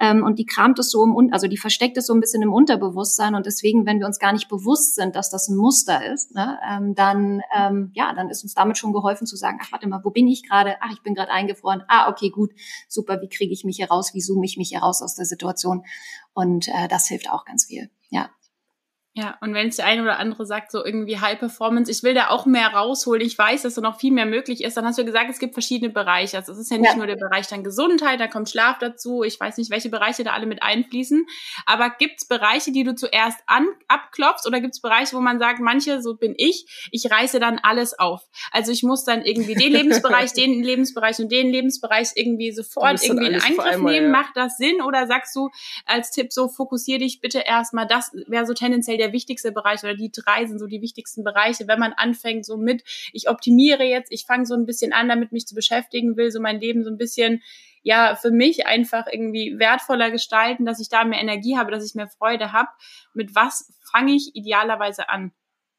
Ähm, und die kramt es so im, also die versteckt es so ein bisschen im Unterbewusstsein. Und deswegen, wenn wir uns gar nicht bewusst sind, dass das ein Muster ist, ne, ähm, dann, ähm, ja, dann ist uns damit schon geholfen zu sagen, ach, warte mal, wo bin ich gerade? Ach, ich bin gerade eingefroren. Ah, okay, gut, super, wie kriege ich mich heraus? Wie zoome ich mich heraus aus der Situation? Und äh, das hilft auch ganz viel. Ja. Ja, und wenn es der eine oder andere sagt, so irgendwie High Performance, ich will da auch mehr rausholen, ich weiß, dass da noch viel mehr möglich ist, dann hast du gesagt, es gibt verschiedene Bereiche. Also es ist ja nicht ja. nur der Bereich dann Gesundheit, da kommt Schlaf dazu, ich weiß nicht, welche Bereiche da alle mit einfließen. Aber gibt es Bereiche, die du zuerst an, abklopfst oder gibt es Bereiche, wo man sagt, manche, so bin ich, ich reiße dann alles auf. Also ich muss dann irgendwie den Lebensbereich, den Lebensbereich und den Lebensbereich irgendwie sofort irgendwie in Angriff einmal, nehmen. Ja. Macht das Sinn? Oder sagst du als Tipp so, fokussier dich bitte erstmal, das wäre so tendenziell der wichtigste Bereich oder die drei sind so die wichtigsten Bereiche, wenn man anfängt so mit, ich optimiere jetzt, ich fange so ein bisschen an, damit mich zu beschäftigen will, so mein Leben so ein bisschen ja für mich einfach irgendwie wertvoller gestalten, dass ich da mehr Energie habe, dass ich mehr Freude habe. Mit was fange ich idealerweise an?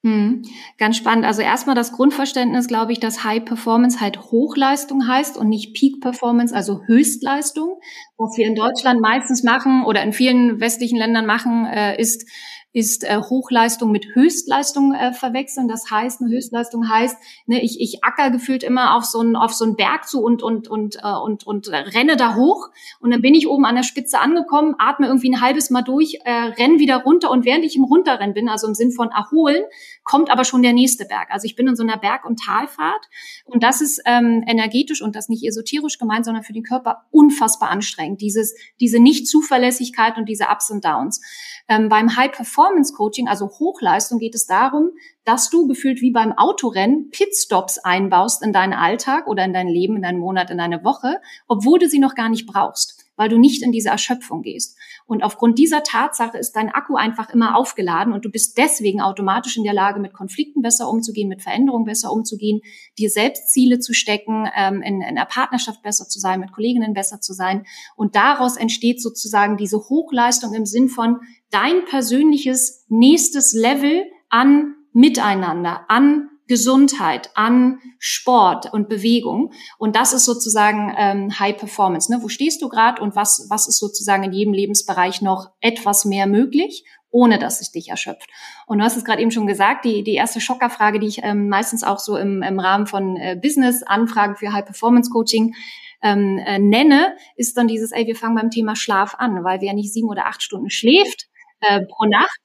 Hm, ganz spannend. Also erstmal das Grundverständnis, glaube ich, dass High Performance halt Hochleistung heißt und nicht Peak Performance, also Höchstleistung. Was wir in Deutschland meistens machen oder in vielen westlichen Ländern machen, äh, ist ist äh, Hochleistung mit Höchstleistung äh, verwechseln. Das heißt, eine Höchstleistung heißt, ne, ich, ich acker gefühlt immer auf so einen auf so einen Berg zu und und und äh, und und renne da hoch und dann bin ich oben an der Spitze angekommen, atme irgendwie ein halbes Mal durch, äh, renn wieder runter und während ich im Runterrennen bin, also im Sinn von erholen, kommt aber schon der nächste Berg. Also ich bin in so einer Berg- und Talfahrt und das ist ähm, energetisch und das nicht esoterisch gemeint, sondern für den Körper unfassbar anstrengend. Dieses diese Nicht-Zuverlässigkeit und diese Ups und Downs. Ähm, beim High Performance Coaching, also Hochleistung, geht es darum, dass du gefühlt wie beim Autorennen Pitstops einbaust in deinen Alltag oder in dein Leben, in deinen Monat, in deine Woche, obwohl du sie noch gar nicht brauchst weil du nicht in diese Erschöpfung gehst. Und aufgrund dieser Tatsache ist dein Akku einfach immer aufgeladen und du bist deswegen automatisch in der Lage, mit Konflikten besser umzugehen, mit Veränderungen besser umzugehen, dir selbst Ziele zu stecken, ähm, in, in der Partnerschaft besser zu sein, mit Kolleginnen besser zu sein. Und daraus entsteht sozusagen diese Hochleistung im Sinn von dein persönliches nächstes Level an Miteinander, an Gesundheit, an Sport und Bewegung. Und das ist sozusagen ähm, High Performance. Ne? Wo stehst du gerade und was, was ist sozusagen in jedem Lebensbereich noch etwas mehr möglich, ohne dass es dich erschöpft? Und du hast es gerade eben schon gesagt, die, die erste Schockerfrage, die ich ähm, meistens auch so im, im Rahmen von äh, Business-Anfragen für High Performance Coaching ähm, äh, nenne, ist dann dieses, ey, wir fangen beim Thema Schlaf an, weil wer nicht sieben oder acht Stunden schläft äh, pro Nacht,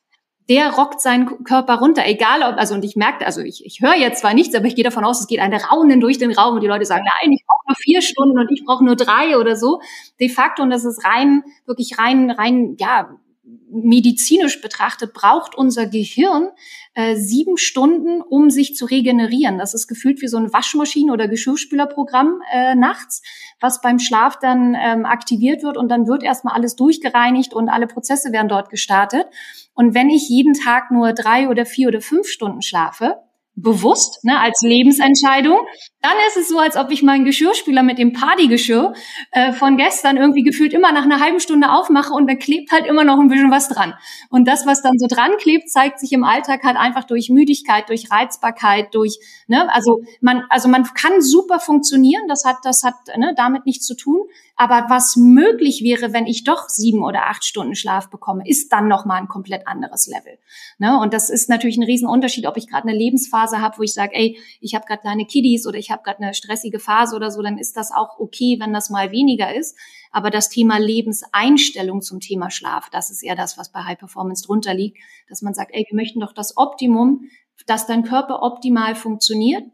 der rockt seinen Körper runter, egal ob, also und ich merke, also ich, ich höre jetzt zwar nichts, aber ich gehe davon aus, es geht ein Raunen durch den Raum und die Leute sagen, nein, ich brauche nur vier Stunden und ich brauche nur drei oder so. De facto, und das ist rein, wirklich rein, rein, ja, medizinisch betrachtet, braucht unser Gehirn äh, sieben Stunden, um sich zu regenerieren. Das ist gefühlt wie so ein Waschmaschinen- oder Geschirrspülerprogramm äh, nachts, was beim Schlaf dann ähm, aktiviert wird und dann wird erstmal alles durchgereinigt und alle Prozesse werden dort gestartet. Und wenn ich jeden Tag nur drei oder vier oder fünf Stunden schlafe, bewusst, ne, als Lebensentscheidung, dann ist es so, als ob ich meinen Geschirrspüler mit dem Partygeschirr äh, von gestern irgendwie gefühlt immer nach einer halben Stunde aufmache und da klebt halt immer noch ein bisschen was dran. Und das, was dann so dran klebt, zeigt sich im Alltag halt einfach durch Müdigkeit, durch Reizbarkeit, durch, ne, also man, also man kann super funktionieren, das hat, das hat ne, damit nichts zu tun. Aber was möglich wäre, wenn ich doch sieben oder acht Stunden Schlaf bekomme, ist dann nochmal ein komplett anderes Level. Ne? Und das ist natürlich ein Riesenunterschied, ob ich gerade eine Lebensphase habe, wo ich sage, ey, ich habe gerade kleine Kiddies oder ich habe gerade eine stressige Phase oder so, dann ist das auch okay, wenn das mal weniger ist. Aber das Thema Lebenseinstellung zum Thema Schlaf, das ist eher das, was bei High Performance drunter liegt, dass man sagt, ey, wir möchten doch das Optimum, dass dein Körper optimal funktioniert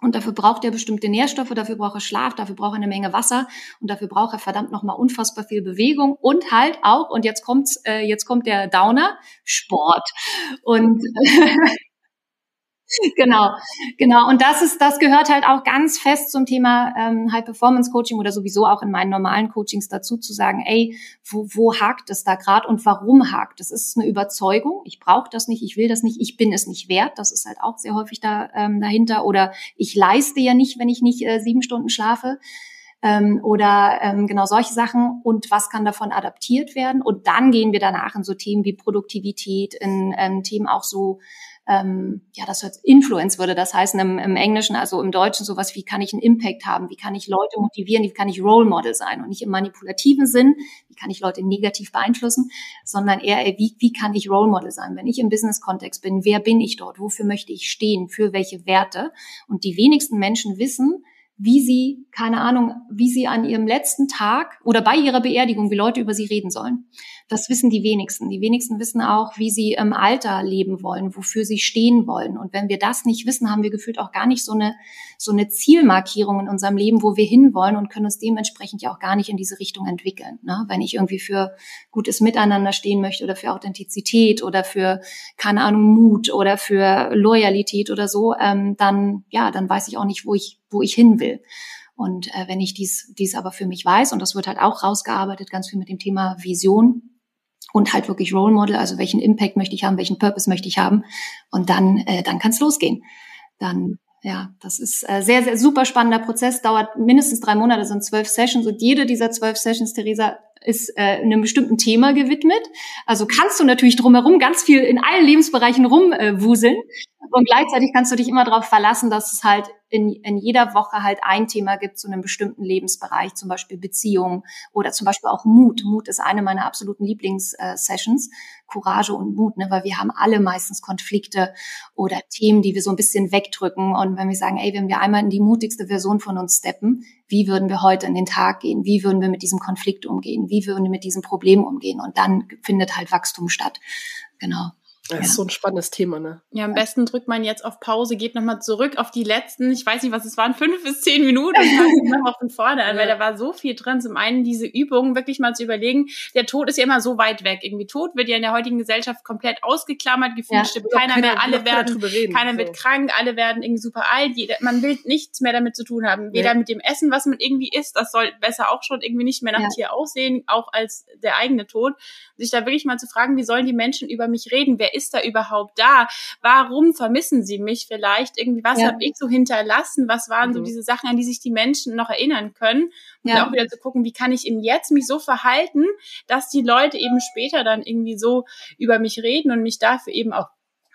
und dafür braucht er bestimmte Nährstoffe, dafür braucht er Schlaf, dafür braucht er eine Menge Wasser und dafür braucht er verdammt nochmal unfassbar viel Bewegung und halt auch, und jetzt kommt's, äh, jetzt kommt der Downer, Sport. Und genau, genau. Und das ist, das gehört halt auch ganz fest zum Thema ähm, High Performance Coaching oder sowieso auch in meinen normalen Coachings dazu zu sagen, ey, wo, wo hakt es da gerade und warum hakt? Das ist eine Überzeugung. Ich brauche das nicht, ich will das nicht, ich bin es nicht wert. Das ist halt auch sehr häufig da ähm, dahinter. Oder ich leiste ja nicht, wenn ich nicht äh, sieben Stunden schlafe ähm, oder ähm, genau solche Sachen und was kann davon adaptiert werden. Und dann gehen wir danach in so Themen wie Produktivität, in ähm, Themen auch so ähm, ja, das hört Influence würde das heißen im, im Englischen, also im Deutschen sowas, wie kann ich einen Impact haben, wie kann ich Leute motivieren, wie kann ich Role Model sein? Und nicht im manipulativen Sinn, wie kann ich Leute negativ beeinflussen, sondern eher, wie, wie kann ich Role Model sein, wenn ich im Business-Kontext bin, wer bin ich dort, wofür möchte ich stehen, für welche Werte? Und die wenigsten Menschen wissen, wie sie, keine Ahnung, wie sie an ihrem letzten Tag oder bei ihrer Beerdigung, wie Leute über sie reden sollen. Das wissen die wenigsten. Die wenigsten wissen auch, wie sie im Alter leben wollen, wofür sie stehen wollen. Und wenn wir das nicht wissen, haben wir gefühlt auch gar nicht so eine, so eine Zielmarkierung in unserem Leben, wo wir hinwollen und können uns dementsprechend ja auch gar nicht in diese Richtung entwickeln. Ne? Wenn ich irgendwie für gutes Miteinander stehen möchte oder für Authentizität oder für, keine Ahnung, Mut oder für Loyalität oder so, ähm, dann, ja, dann weiß ich auch nicht, wo ich, wo ich hin will. Und äh, wenn ich dies, dies aber für mich weiß, und das wird halt auch rausgearbeitet, ganz viel mit dem Thema Vision, und halt wirklich Role Model, also welchen Impact möchte ich haben, welchen Purpose möchte ich haben und dann äh, dann kann es losgehen. Dann ja, das ist äh, sehr sehr super spannender Prozess, dauert mindestens drei Monate, sind zwölf Sessions und jede dieser zwölf Sessions, Theresa, ist äh, einem bestimmten Thema gewidmet. Also kannst du natürlich drumherum ganz viel in allen Lebensbereichen rumwuseln. Äh, und gleichzeitig kannst du dich immer darauf verlassen, dass es halt in, in jeder Woche halt ein Thema gibt zu einem bestimmten Lebensbereich, zum Beispiel Beziehung oder zum Beispiel auch Mut. Mut ist eine meiner absoluten Lieblingssessions. Courage und Mut, ne? weil wir haben alle meistens Konflikte oder Themen, die wir so ein bisschen wegdrücken. Und wenn wir sagen, ey, wenn wir einmal in die mutigste Version von uns steppen, wie würden wir heute in den Tag gehen? Wie würden wir mit diesem Konflikt umgehen? Wie würden wir mit diesem Problem umgehen? Und dann findet halt Wachstum statt. Genau. Das ja. ist so ein spannendes Thema, ne? Ja, am besten drückt man jetzt auf Pause, geht nochmal zurück auf die letzten, ich weiß nicht, was es waren, fünf bis zehn Minuten und nochmal von vorne an, ja. weil da war so viel drin. Zum einen diese Übung, wirklich mal zu überlegen, der Tod ist ja immer so weit weg. Irgendwie Tod wird ja in der heutigen Gesellschaft komplett ausgeklammert, gefühlt ja. stimmt keiner, keiner, mehr, alle werden, reden, keiner so. wird krank, alle werden irgendwie super alt, jeder, man will nichts mehr damit zu tun haben. Weder mit dem Essen, was man irgendwie isst, das soll besser auch schon irgendwie nicht mehr nach Tier aussehen, auch als der eigene Tod. Sich da wirklich mal zu fragen, wie sollen die Menschen über mich reden? Wer ist da überhaupt da? Warum vermissen sie mich vielleicht? Irgendwie, was ja. habe ich so hinterlassen? Was waren mhm. so diese Sachen, an die sich die Menschen noch erinnern können? Und ja. auch wieder zu gucken, wie kann ich im Jetzt mich so verhalten, dass die Leute eben später dann irgendwie so über mich reden und mich dafür eben auch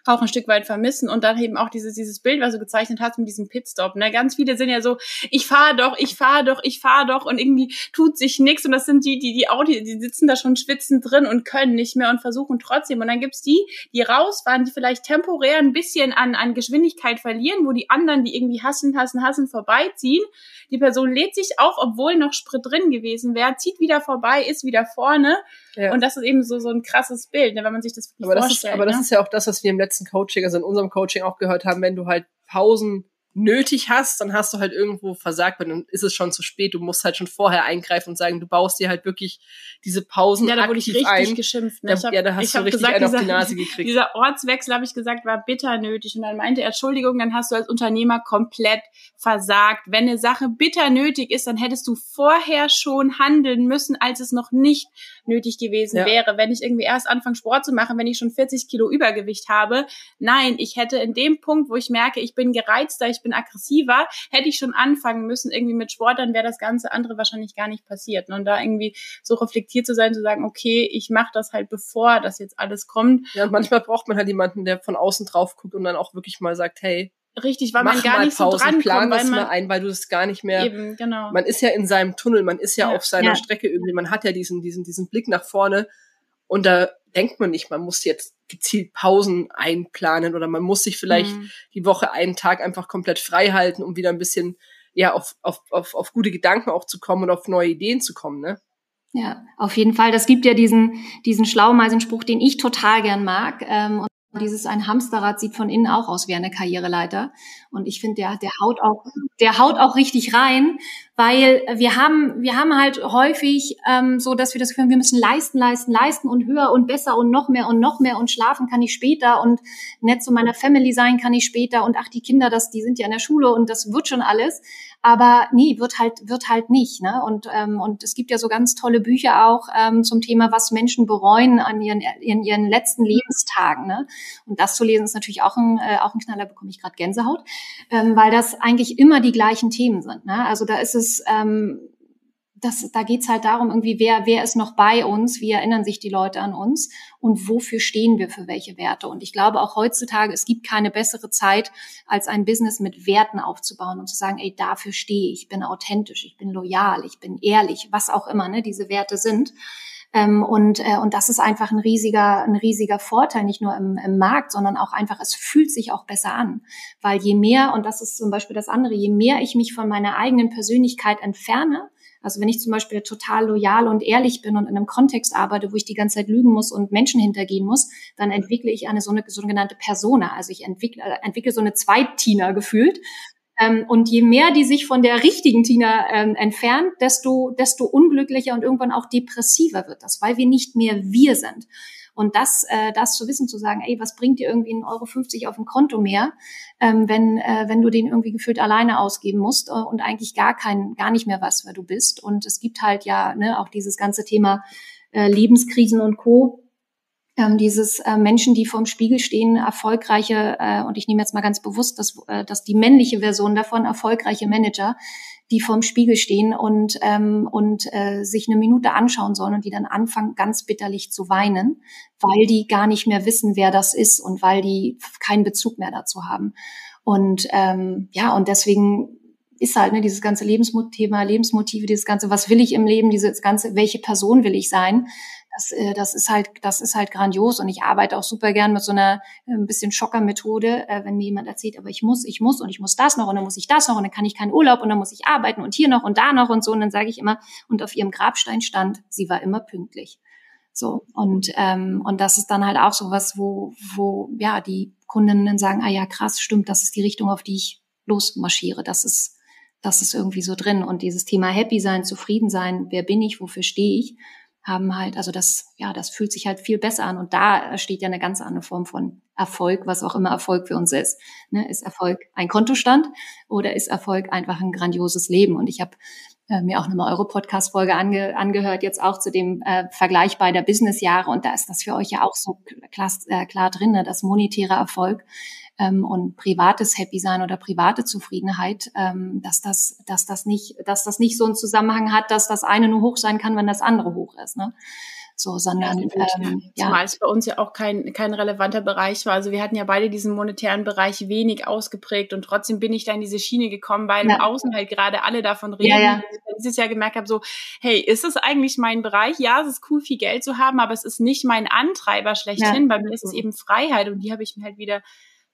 auch ein Stück weit vermissen und dann eben auch dieses, dieses Bild, was du gezeichnet hast mit diesem Pitstop. Ne? Ganz viele sind ja so, ich fahre doch, ich fahre doch, ich fahre doch und irgendwie tut sich nichts und das sind die, die, die Audi, die sitzen da schon schwitzend drin und können nicht mehr und versuchen trotzdem. Und dann gibt's die, die rausfahren, die vielleicht temporär ein bisschen an, an Geschwindigkeit verlieren, wo die anderen, die irgendwie hassen, hassen, hassen, vorbeiziehen. Die Person lädt sich auf, obwohl noch Sprit drin gewesen wäre, zieht wieder vorbei, ist wieder vorne. Ja. Und das ist eben so, so ein krasses Bild, ne, wenn man sich das aber das vorstellt. Ist, aber ne? das ist ja auch das, was wir im letzten Coaching, also in unserem Coaching auch gehört haben, wenn du halt Pausen nötig hast, dann hast du halt irgendwo versagt, weil dann ist es schon zu spät. Du musst halt schon vorher eingreifen und sagen, du baust dir halt wirklich diese Pausen ja, da wurde ich richtig ein. geschimpft. Ne? Da, hab, ja, da hast du richtig gesagt, einen dieser, auf die Nase gekriegt. Dieser Ortswechsel, habe ich gesagt, war bitter nötig. Und dann meinte er, Entschuldigung, dann hast du als Unternehmer komplett versagt. Wenn eine Sache bitter nötig ist, dann hättest du vorher schon handeln müssen, als es noch nicht nötig gewesen ja. wäre. Wenn ich irgendwie erst anfange, Sport zu machen, wenn ich schon 40 Kilo Übergewicht habe. Nein, ich hätte in dem Punkt, wo ich merke, ich bin gereizter, ich bin aggressiver, hätte ich schon anfangen müssen, irgendwie mit Sport, dann wäre das ganze andere wahrscheinlich gar nicht passiert. Und da irgendwie so reflektiert zu sein, zu sagen, okay, ich mache das halt, bevor das jetzt alles kommt. Ja, und manchmal braucht man halt jemanden, der von außen drauf guckt und dann auch wirklich mal sagt, hey, Richtig, weil man gar nicht Pause, so dran plan kommt, das man, mal ein, weil du das gar nicht mehr. Eben, genau. Man ist ja in seinem Tunnel, man ist ja, ja auf seiner ja. Strecke irgendwie, man hat ja diesen, diesen, diesen Blick nach vorne und da denkt man nicht, man muss jetzt gezielt Pausen einplanen oder man muss sich vielleicht mhm. die Woche einen Tag einfach komplett frei halten, um wieder ein bisschen ja auf, auf, auf, auf gute Gedanken auch zu kommen und auf neue Ideen zu kommen, ne? Ja, auf jeden Fall. Das gibt ja diesen, diesen Schlaumeisenspruch, den ich total gern mag. Ähm, dieses ein Hamsterrad sieht von innen auch aus wie eine Karriereleiter. Und ich finde, der, der haut auch, der haut auch richtig rein, weil wir haben, wir haben halt häufig ähm, so, dass wir das Gefühl haben, wir müssen leisten, leisten, leisten und höher und besser und noch mehr und noch mehr und schlafen kann ich später und nett zu meiner Family sein kann ich später und ach, die Kinder, das, die sind ja in der Schule und das wird schon alles. Aber nee, wird halt, wird halt nicht. Ne? Und, ähm, und es gibt ja so ganz tolle Bücher auch ähm, zum Thema, was Menschen bereuen an ihren, in ihren letzten Lebenstagen. Ne? Und das zu lesen ist natürlich auch ein, äh, auch ein Knaller, bekomme ich gerade Gänsehaut, ähm, weil das eigentlich immer die gleichen Themen sind. Ne? Also da ist es, ähm, das, da geht's halt darum, irgendwie, wer, wer ist noch bei uns, wie erinnern sich die Leute an uns und wofür stehen wir für welche Werte. Und ich glaube auch heutzutage, es gibt keine bessere Zeit, als ein Business mit Werten aufzubauen und zu sagen, ey, dafür stehe ich, ich bin authentisch, ich bin loyal, ich bin ehrlich, was auch immer ne, diese Werte sind. Ähm, und, äh, und das ist einfach ein riesiger, ein riesiger Vorteil, nicht nur im, im Markt, sondern auch einfach, es fühlt sich auch besser an. Weil je mehr, und das ist zum Beispiel das andere, je mehr ich mich von meiner eigenen Persönlichkeit entferne, also wenn ich zum Beispiel total loyal und ehrlich bin und in einem Kontext arbeite, wo ich die ganze Zeit lügen muss und Menschen hintergehen muss, dann entwickle ich eine so eine sogenannte Persona. Also ich entwickle, äh, entwickle so eine Zweit-Tina gefühlt. Ähm, und je mehr die sich von der richtigen Tina ähm, entfernt, desto, desto unglücklicher und irgendwann auch depressiver wird das, weil wir nicht mehr wir sind. Und das, äh, das zu wissen, zu sagen, ey, was bringt dir irgendwie ein Euro 50 auf dem Konto mehr, ähm, wenn, äh, wenn du den irgendwie gefühlt alleine ausgeben musst äh, und eigentlich gar kein, gar nicht mehr was, wer du bist. Und es gibt halt ja ne, auch dieses ganze Thema äh, Lebenskrisen und Co ähm, dieses äh, Menschen, die vorm Spiegel stehen, erfolgreiche, äh, und ich nehme jetzt mal ganz bewusst, dass, äh, dass die männliche Version davon, erfolgreiche Manager, die vorm Spiegel stehen und, ähm, und äh, sich eine Minute anschauen sollen und die dann anfangen, ganz bitterlich zu weinen, weil die gar nicht mehr wissen, wer das ist und weil die keinen Bezug mehr dazu haben. Und ähm, ja, und deswegen ist halt ne, dieses ganze Lebensthema, Lebensmotive, dieses ganze, was will ich im Leben, dieses ganze, welche Person will ich sein, das, äh, das ist halt, das ist halt grandios und ich arbeite auch super gern mit so einer äh, ein bisschen Schocker-Methode, äh, wenn mir jemand erzählt, aber ich muss, ich muss und ich muss das noch und dann muss ich das noch und dann kann ich keinen Urlaub und dann muss ich arbeiten und hier noch und da noch und so und dann sage ich immer und auf ihrem Grabstein stand, sie war immer pünktlich. So und ähm, und das ist dann halt auch so was, wo wo ja die Kundinnen sagen, ah ja krass, stimmt, das ist die Richtung, auf die ich losmarschiere. Das ist das ist irgendwie so drin und dieses Thema Happy sein, zufrieden sein, wer bin ich, wofür stehe ich, haben halt, also das, ja, das fühlt sich halt viel besser an. Und da steht ja eine ganz andere Form von Erfolg, was auch immer Erfolg für uns ist. Ne? Ist Erfolg ein Kontostand oder ist Erfolg einfach ein grandioses Leben? Und ich habe äh, mir auch eine Euro-Podcast-Folge ange, angehört, jetzt auch zu dem äh, Vergleich beider Business-Jahre. Und da ist das für euch ja auch so klar, äh, klar drin, ne? dass monetärer Erfolg ähm, und privates Happy sein oder private Zufriedenheit, ähm, dass das, dass das nicht, dass das nicht so einen Zusammenhang hat, dass das eine nur hoch sein kann, wenn das andere hoch ist. Ne? so, sondern ja, ähm, ja. Zumal es bei uns ja auch kein, kein relevanter Bereich war. Also wir hatten ja beide diesen monetären Bereich wenig ausgeprägt und trotzdem bin ich da in diese Schiene gekommen, weil ja. im Außen halt gerade alle davon reden. Ja, ja. Ich dieses Jahr gemerkt habe, so, hey, ist es eigentlich mein Bereich? Ja, es ist cool, viel Geld zu haben, aber es ist nicht mein Antreiber schlechthin. Bei mir ist es eben Freiheit und die habe ich mir halt wieder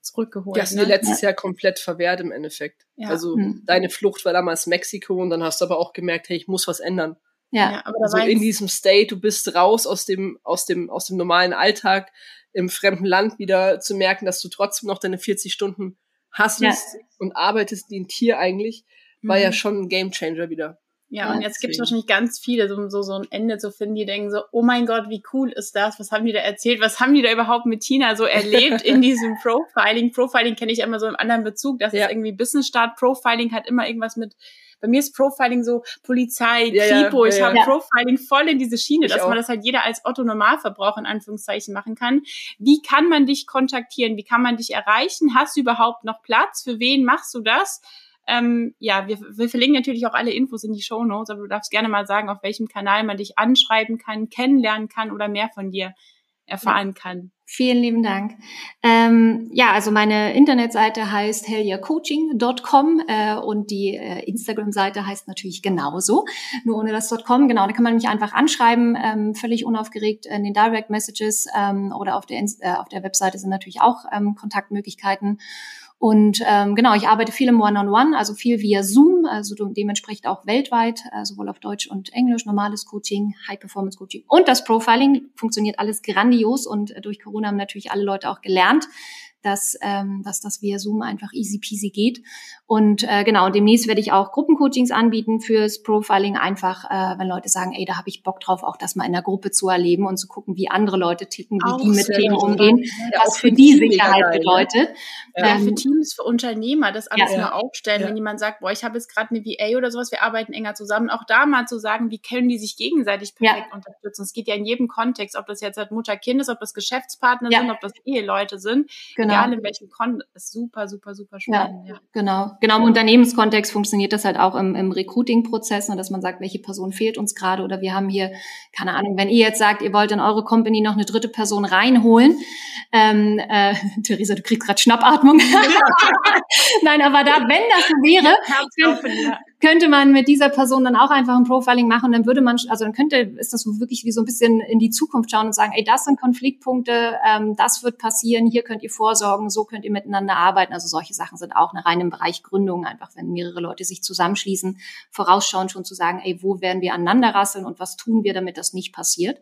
zurückgeholt. Du ne? letztes ja. Jahr komplett verwehrt im Endeffekt. Ja. Also hm. deine Flucht war damals Mexiko und dann hast du aber auch gemerkt, hey, ich muss was ändern. Ja, ja aber also in diesem State, du bist raus aus dem, aus dem, aus dem normalen Alltag im fremden Land wieder zu merken, dass du trotzdem noch deine 40 Stunden hast ja. und arbeitest wie ein Tier eigentlich, war mhm. ja schon ein Gamechanger wieder. Ja, und jetzt gibt es wahrscheinlich ganz viele, so, so, so ein Ende zu finden, die denken so, oh mein Gott, wie cool ist das? Was haben die da erzählt? Was haben die da überhaupt mit Tina so erlebt in diesem Profiling? Profiling kenne ich immer so im anderen Bezug, das ja. ist irgendwie Business Start. Profiling hat immer irgendwas mit, bei mir ist Profiling so Polizei, ja, Kripo. Ja, ich habe Profiling voll in diese Schiene, ich dass auch. man das halt jeder als Otto Normalverbraucher in Anführungszeichen machen kann. Wie kann man dich kontaktieren? Wie kann man dich erreichen? Hast du überhaupt noch Platz? Für wen machst du das? Ähm, ja, wir, wir verlinken natürlich auch alle Infos in die Show Notes, aber du darfst gerne mal sagen, auf welchem Kanal man dich anschreiben kann, kennenlernen kann oder mehr von dir erfahren kann. Vielen lieben Dank. Ähm, ja, also meine Internetseite heißt helliacoaching.com äh, und die äh, Instagram-Seite heißt natürlich genauso, nur ohne das .com. Genau, da kann man mich einfach anschreiben, ähm, völlig unaufgeregt in den Direct Messages ähm, oder auf der, äh, auf der Webseite sind natürlich auch ähm, Kontaktmöglichkeiten. Und ähm, genau, ich arbeite viel im One-on-One, -on -One, also viel via Zoom, also dementsprechend auch weltweit, äh, sowohl auf Deutsch und Englisch, normales Coaching, High-Performance-Coaching und das Profiling funktioniert alles grandios und äh, durch Corona haben natürlich alle Leute auch gelernt, dass, ähm, dass das via Zoom einfach easy peasy geht. Und äh, genau, demnächst werde ich auch Gruppencoachings anbieten fürs Profiling, einfach äh, wenn Leute sagen, ey, da habe ich Bock drauf, auch das mal in der Gruppe zu erleben und zu gucken, wie andere Leute ticken, wie auch die mit Themen umgehen, ja, was für die Sicherheit geil, ne? bedeutet. Ja, ähm, für Teams, für Unternehmer, das alles ja, mal aufstellen, wenn jemand sagt, boah, ich habe jetzt gerade eine VA oder sowas, wir arbeiten enger zusammen, auch da mal zu sagen, wie können die sich gegenseitig perfekt unterstützen. Es geht ja in jedem Kontext, ob das jetzt halt Mutter-Kind ist, ob das Geschäftspartner sind, ob das Eheleute sind. Genau egal in welchem Kontext, ist super, super, super spannend. Ja, ja, Genau, genau. Im Unternehmenskontext funktioniert das halt auch im, im Recruiting-Prozess, ne, dass man sagt, welche Person fehlt uns gerade oder wir haben hier, keine Ahnung, wenn ihr jetzt sagt, ihr wollt in eure Company noch eine dritte Person reinholen, ähm, äh, Theresa, du kriegst gerade Schnappatmung. Nein, aber da, wenn das so wäre, könnte man mit dieser Person dann auch einfach ein Profiling machen dann würde man, also dann könnte, ist das wirklich wie so ein bisschen in die Zukunft schauen und sagen, ey, das sind Konfliktpunkte, ähm, das wird passieren, hier könnt ihr vorsorgen, so könnt ihr miteinander arbeiten. Also solche Sachen sind auch rein im Bereich Gründung, einfach wenn mehrere Leute sich zusammenschließen, vorausschauen schon zu sagen, ey, wo werden wir aneinander rasseln und was tun wir, damit das nicht passiert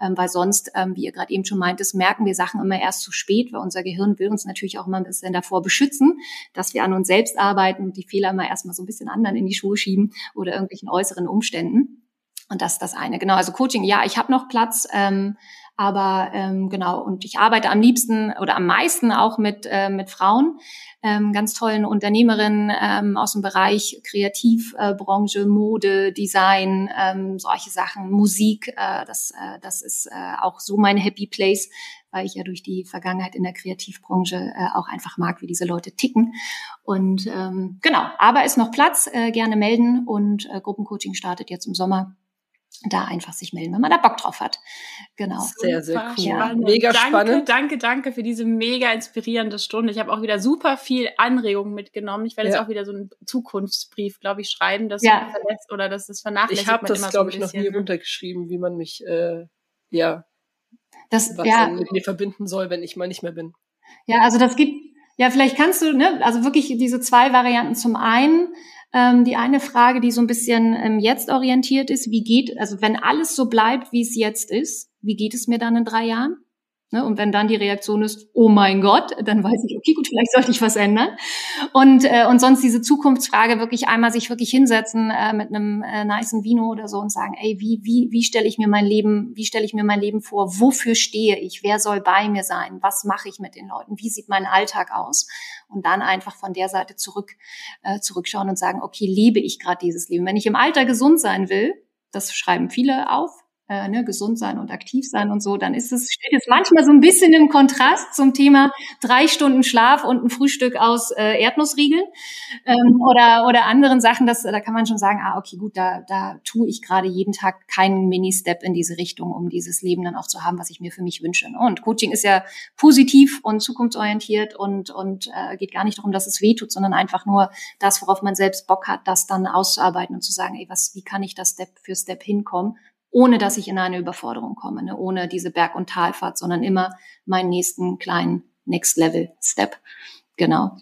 ähm, weil sonst, ähm, wie ihr gerade eben schon meintest, merken wir Sachen immer erst zu spät, weil unser Gehirn will uns natürlich auch immer ein bisschen davor beschützen, dass wir an uns selbst arbeiten und die Fehler immer erstmal so ein bisschen anderen in die Schuhe schieben oder irgendwelchen äußeren Umständen. Und das ist das eine. Genau, also Coaching, ja, ich habe noch Platz. Ähm, aber ähm, genau, und ich arbeite am liebsten oder am meisten auch mit, äh, mit Frauen, ähm, ganz tollen Unternehmerinnen ähm, aus dem Bereich Kreativbranche, äh, Mode, Design, ähm, solche Sachen, Musik. Äh, das, äh, das ist äh, auch so mein Happy Place, weil ich ja durch die Vergangenheit in der Kreativbranche äh, auch einfach mag, wie diese Leute ticken. Und ähm, genau, aber ist noch Platz, äh, gerne melden und äh, Gruppencoaching startet jetzt im Sommer da einfach sich melden, wenn man da Bock drauf hat. Genau. Sehr, sehr cool. Ja. Mega danke, spannend. Danke, danke für diese mega inspirierende Stunde. Ich habe auch wieder super viel Anregungen mitgenommen. Ich werde ja. jetzt auch wieder so einen Zukunftsbrief, glaube ich, schreiben, dass ja. verletzt oder dass das vernachlässigt Ich habe das, glaube so ich, noch nie ne? runtergeschrieben, wie man mich, äh, ja, das, was ja. mit mir verbinden soll, wenn ich mal nicht mehr bin. Ja, also das gibt, ja, vielleicht kannst du, ne, also wirklich diese zwei Varianten. Zum einen, ähm, die eine Frage, die so ein bisschen ähm, jetzt orientiert ist, wie geht, also wenn alles so bleibt, wie es jetzt ist, wie geht es mir dann in drei Jahren? Ne? Und wenn dann die Reaktion ist, oh mein Gott, dann weiß ich, okay, gut, vielleicht sollte ich was ändern. Und, äh, und sonst diese Zukunftsfrage wirklich einmal sich wirklich hinsetzen äh, mit einem äh, niceen Vino oder so und sagen, ey, wie, wie, wie stelle ich mir mein Leben, wie stelle ich mir mein Leben vor? Wofür stehe ich? Wer soll bei mir sein? Was mache ich mit den Leuten? Wie sieht mein Alltag aus? Und dann einfach von der Seite zurück, äh, zurückschauen und sagen, okay, lebe ich gerade dieses Leben? Wenn ich im Alter gesund sein will, das schreiben viele auf, äh, ne, gesund sein und aktiv sein und so, dann ist es, steht es manchmal so ein bisschen im Kontrast zum Thema drei Stunden Schlaf und ein Frühstück aus äh, Erdnussriegeln ähm, oder, oder anderen Sachen. Das, da kann man schon sagen, ah, okay, gut, da, da tue ich gerade jeden Tag keinen Mini-Step in diese Richtung, um dieses Leben dann auch zu haben, was ich mir für mich wünsche. Ne? Und Coaching ist ja positiv und zukunftsorientiert und, und äh, geht gar nicht darum, dass es weh tut, sondern einfach nur das, worauf man selbst Bock hat, das dann auszuarbeiten und zu sagen, ey, was, wie kann ich das Step für Step hinkommen? Ohne dass ich in eine Überforderung komme, ne? ohne diese Berg- und Talfahrt, sondern immer meinen nächsten kleinen Next Level Step. Genau.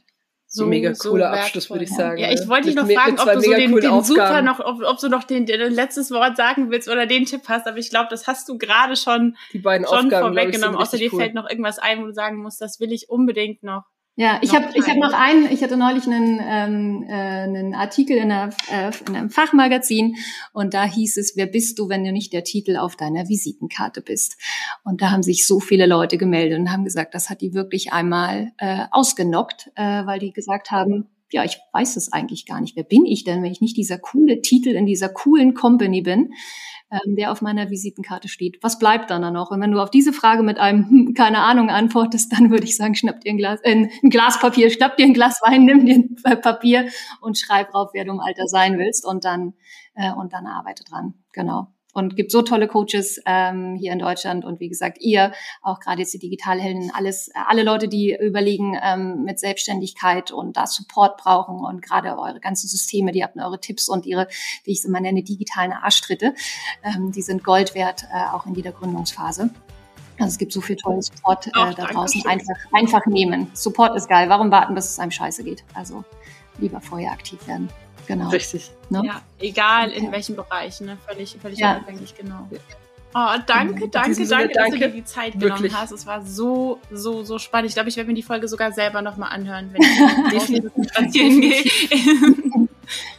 So mega cooler so Abschluss, würde ich sagen. Ja, ich wollte dich noch fragen, ob du so den, den super noch, ob, ob du noch den, den letztes Wort sagen willst oder den Tipp hast, aber ich glaube, das hast du gerade schon, Die beiden schon Aufgaben, vorweggenommen. Außer dir cool. fällt noch irgendwas ein, wo du sagen musst, das will ich unbedingt noch ja, ich habe ich hab noch einen, ich hatte neulich einen, ähm, äh, einen Artikel in, einer, äh, in einem Fachmagazin und da hieß es, wer bist du, wenn du nicht der Titel auf deiner Visitenkarte bist? Und da haben sich so viele Leute gemeldet und haben gesagt, das hat die wirklich einmal äh, ausgenockt, äh, weil die gesagt haben, ja, ich weiß es eigentlich gar nicht. Wer bin ich denn, wenn ich nicht dieser coole Titel in dieser coolen Company bin? ähm, der auf meiner Visitenkarte steht. Was bleibt dann noch? Und wenn du auf diese Frage mit einem hm, keine Ahnung antwortest, dann würde ich sagen, schnapp dir ein Glas, äh, ein Glas Papier, schnapp dir ein Glas Wein, nimm dir ein Papier und schreib drauf, wer du im Alter sein willst und dann äh, und dann arbeite dran. Genau und gibt so tolle Coaches ähm, hier in Deutschland. Und wie gesagt ihr auch gerade jetzt die Digitalhelden alles alle Leute die überlegen ähm, mit Selbstständigkeit und da Support brauchen und gerade eure ganzen Systeme die habt eure Tipps und ihre wie ich es immer nenne digitalen Arschtritte ähm, die sind Gold wert äh, auch in jeder Gründungsphase. Also es gibt so viel tollen Support äh, Ach, da draußen. einfach einfach nehmen. Support ist geil. Warum warten bis es einem scheiße geht? Also lieber vorher aktiv werden Genau. Richtig. Ne? Ja, egal in welchem Bereich, ne? Völlig, völlig ja. unabhängig, genau. Oh, danke, danke, Sinne, danke, dass du dir die Zeit genommen Wirklich. hast. Es war so, so, so spannend. Ich glaube, ich werde mir die Folge sogar selber nochmal anhören, wenn ich spazieren gehe.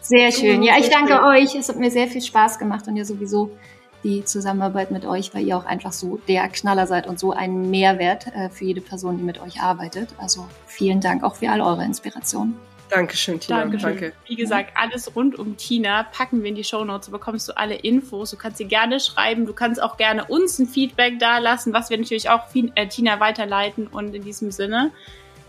Sehr schön. Ja, ich danke euch. Es hat mir sehr viel Spaß gemacht und ja sowieso die Zusammenarbeit mit euch, weil ihr auch einfach so der Knaller seid und so ein Mehrwert äh, für jede Person, die mit euch arbeitet. Also vielen Dank auch für all eure Inspirationen. Dankeschön, Tina. Dankeschön. Danke. Wie gesagt, alles rund um Tina packen wir in die Show Notes. Da bekommst du alle Infos. Du kannst sie gerne schreiben. Du kannst auch gerne uns ein Feedback da lassen, was wir natürlich auch äh, Tina weiterleiten. Und in diesem Sinne,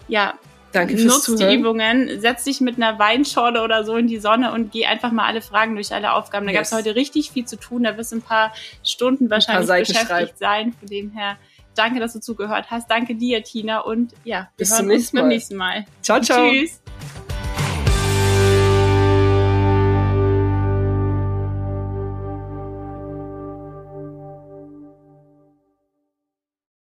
ja, Danke fürs Nutz Zuhören. die Übungen, setz dich mit einer Weinschorle oder so in die Sonne und geh einfach mal alle Fragen durch, alle Aufgaben. Da yes. gab es heute richtig viel zu tun. Da wirst du ein paar Stunden wahrscheinlich beschäftigt schreiben. sein. Von dem her, danke, dass du zugehört hast. Danke dir, Tina. Und ja, wir Bis hören uns beim nächsten Mal. Ciao, ciao. Tschüss.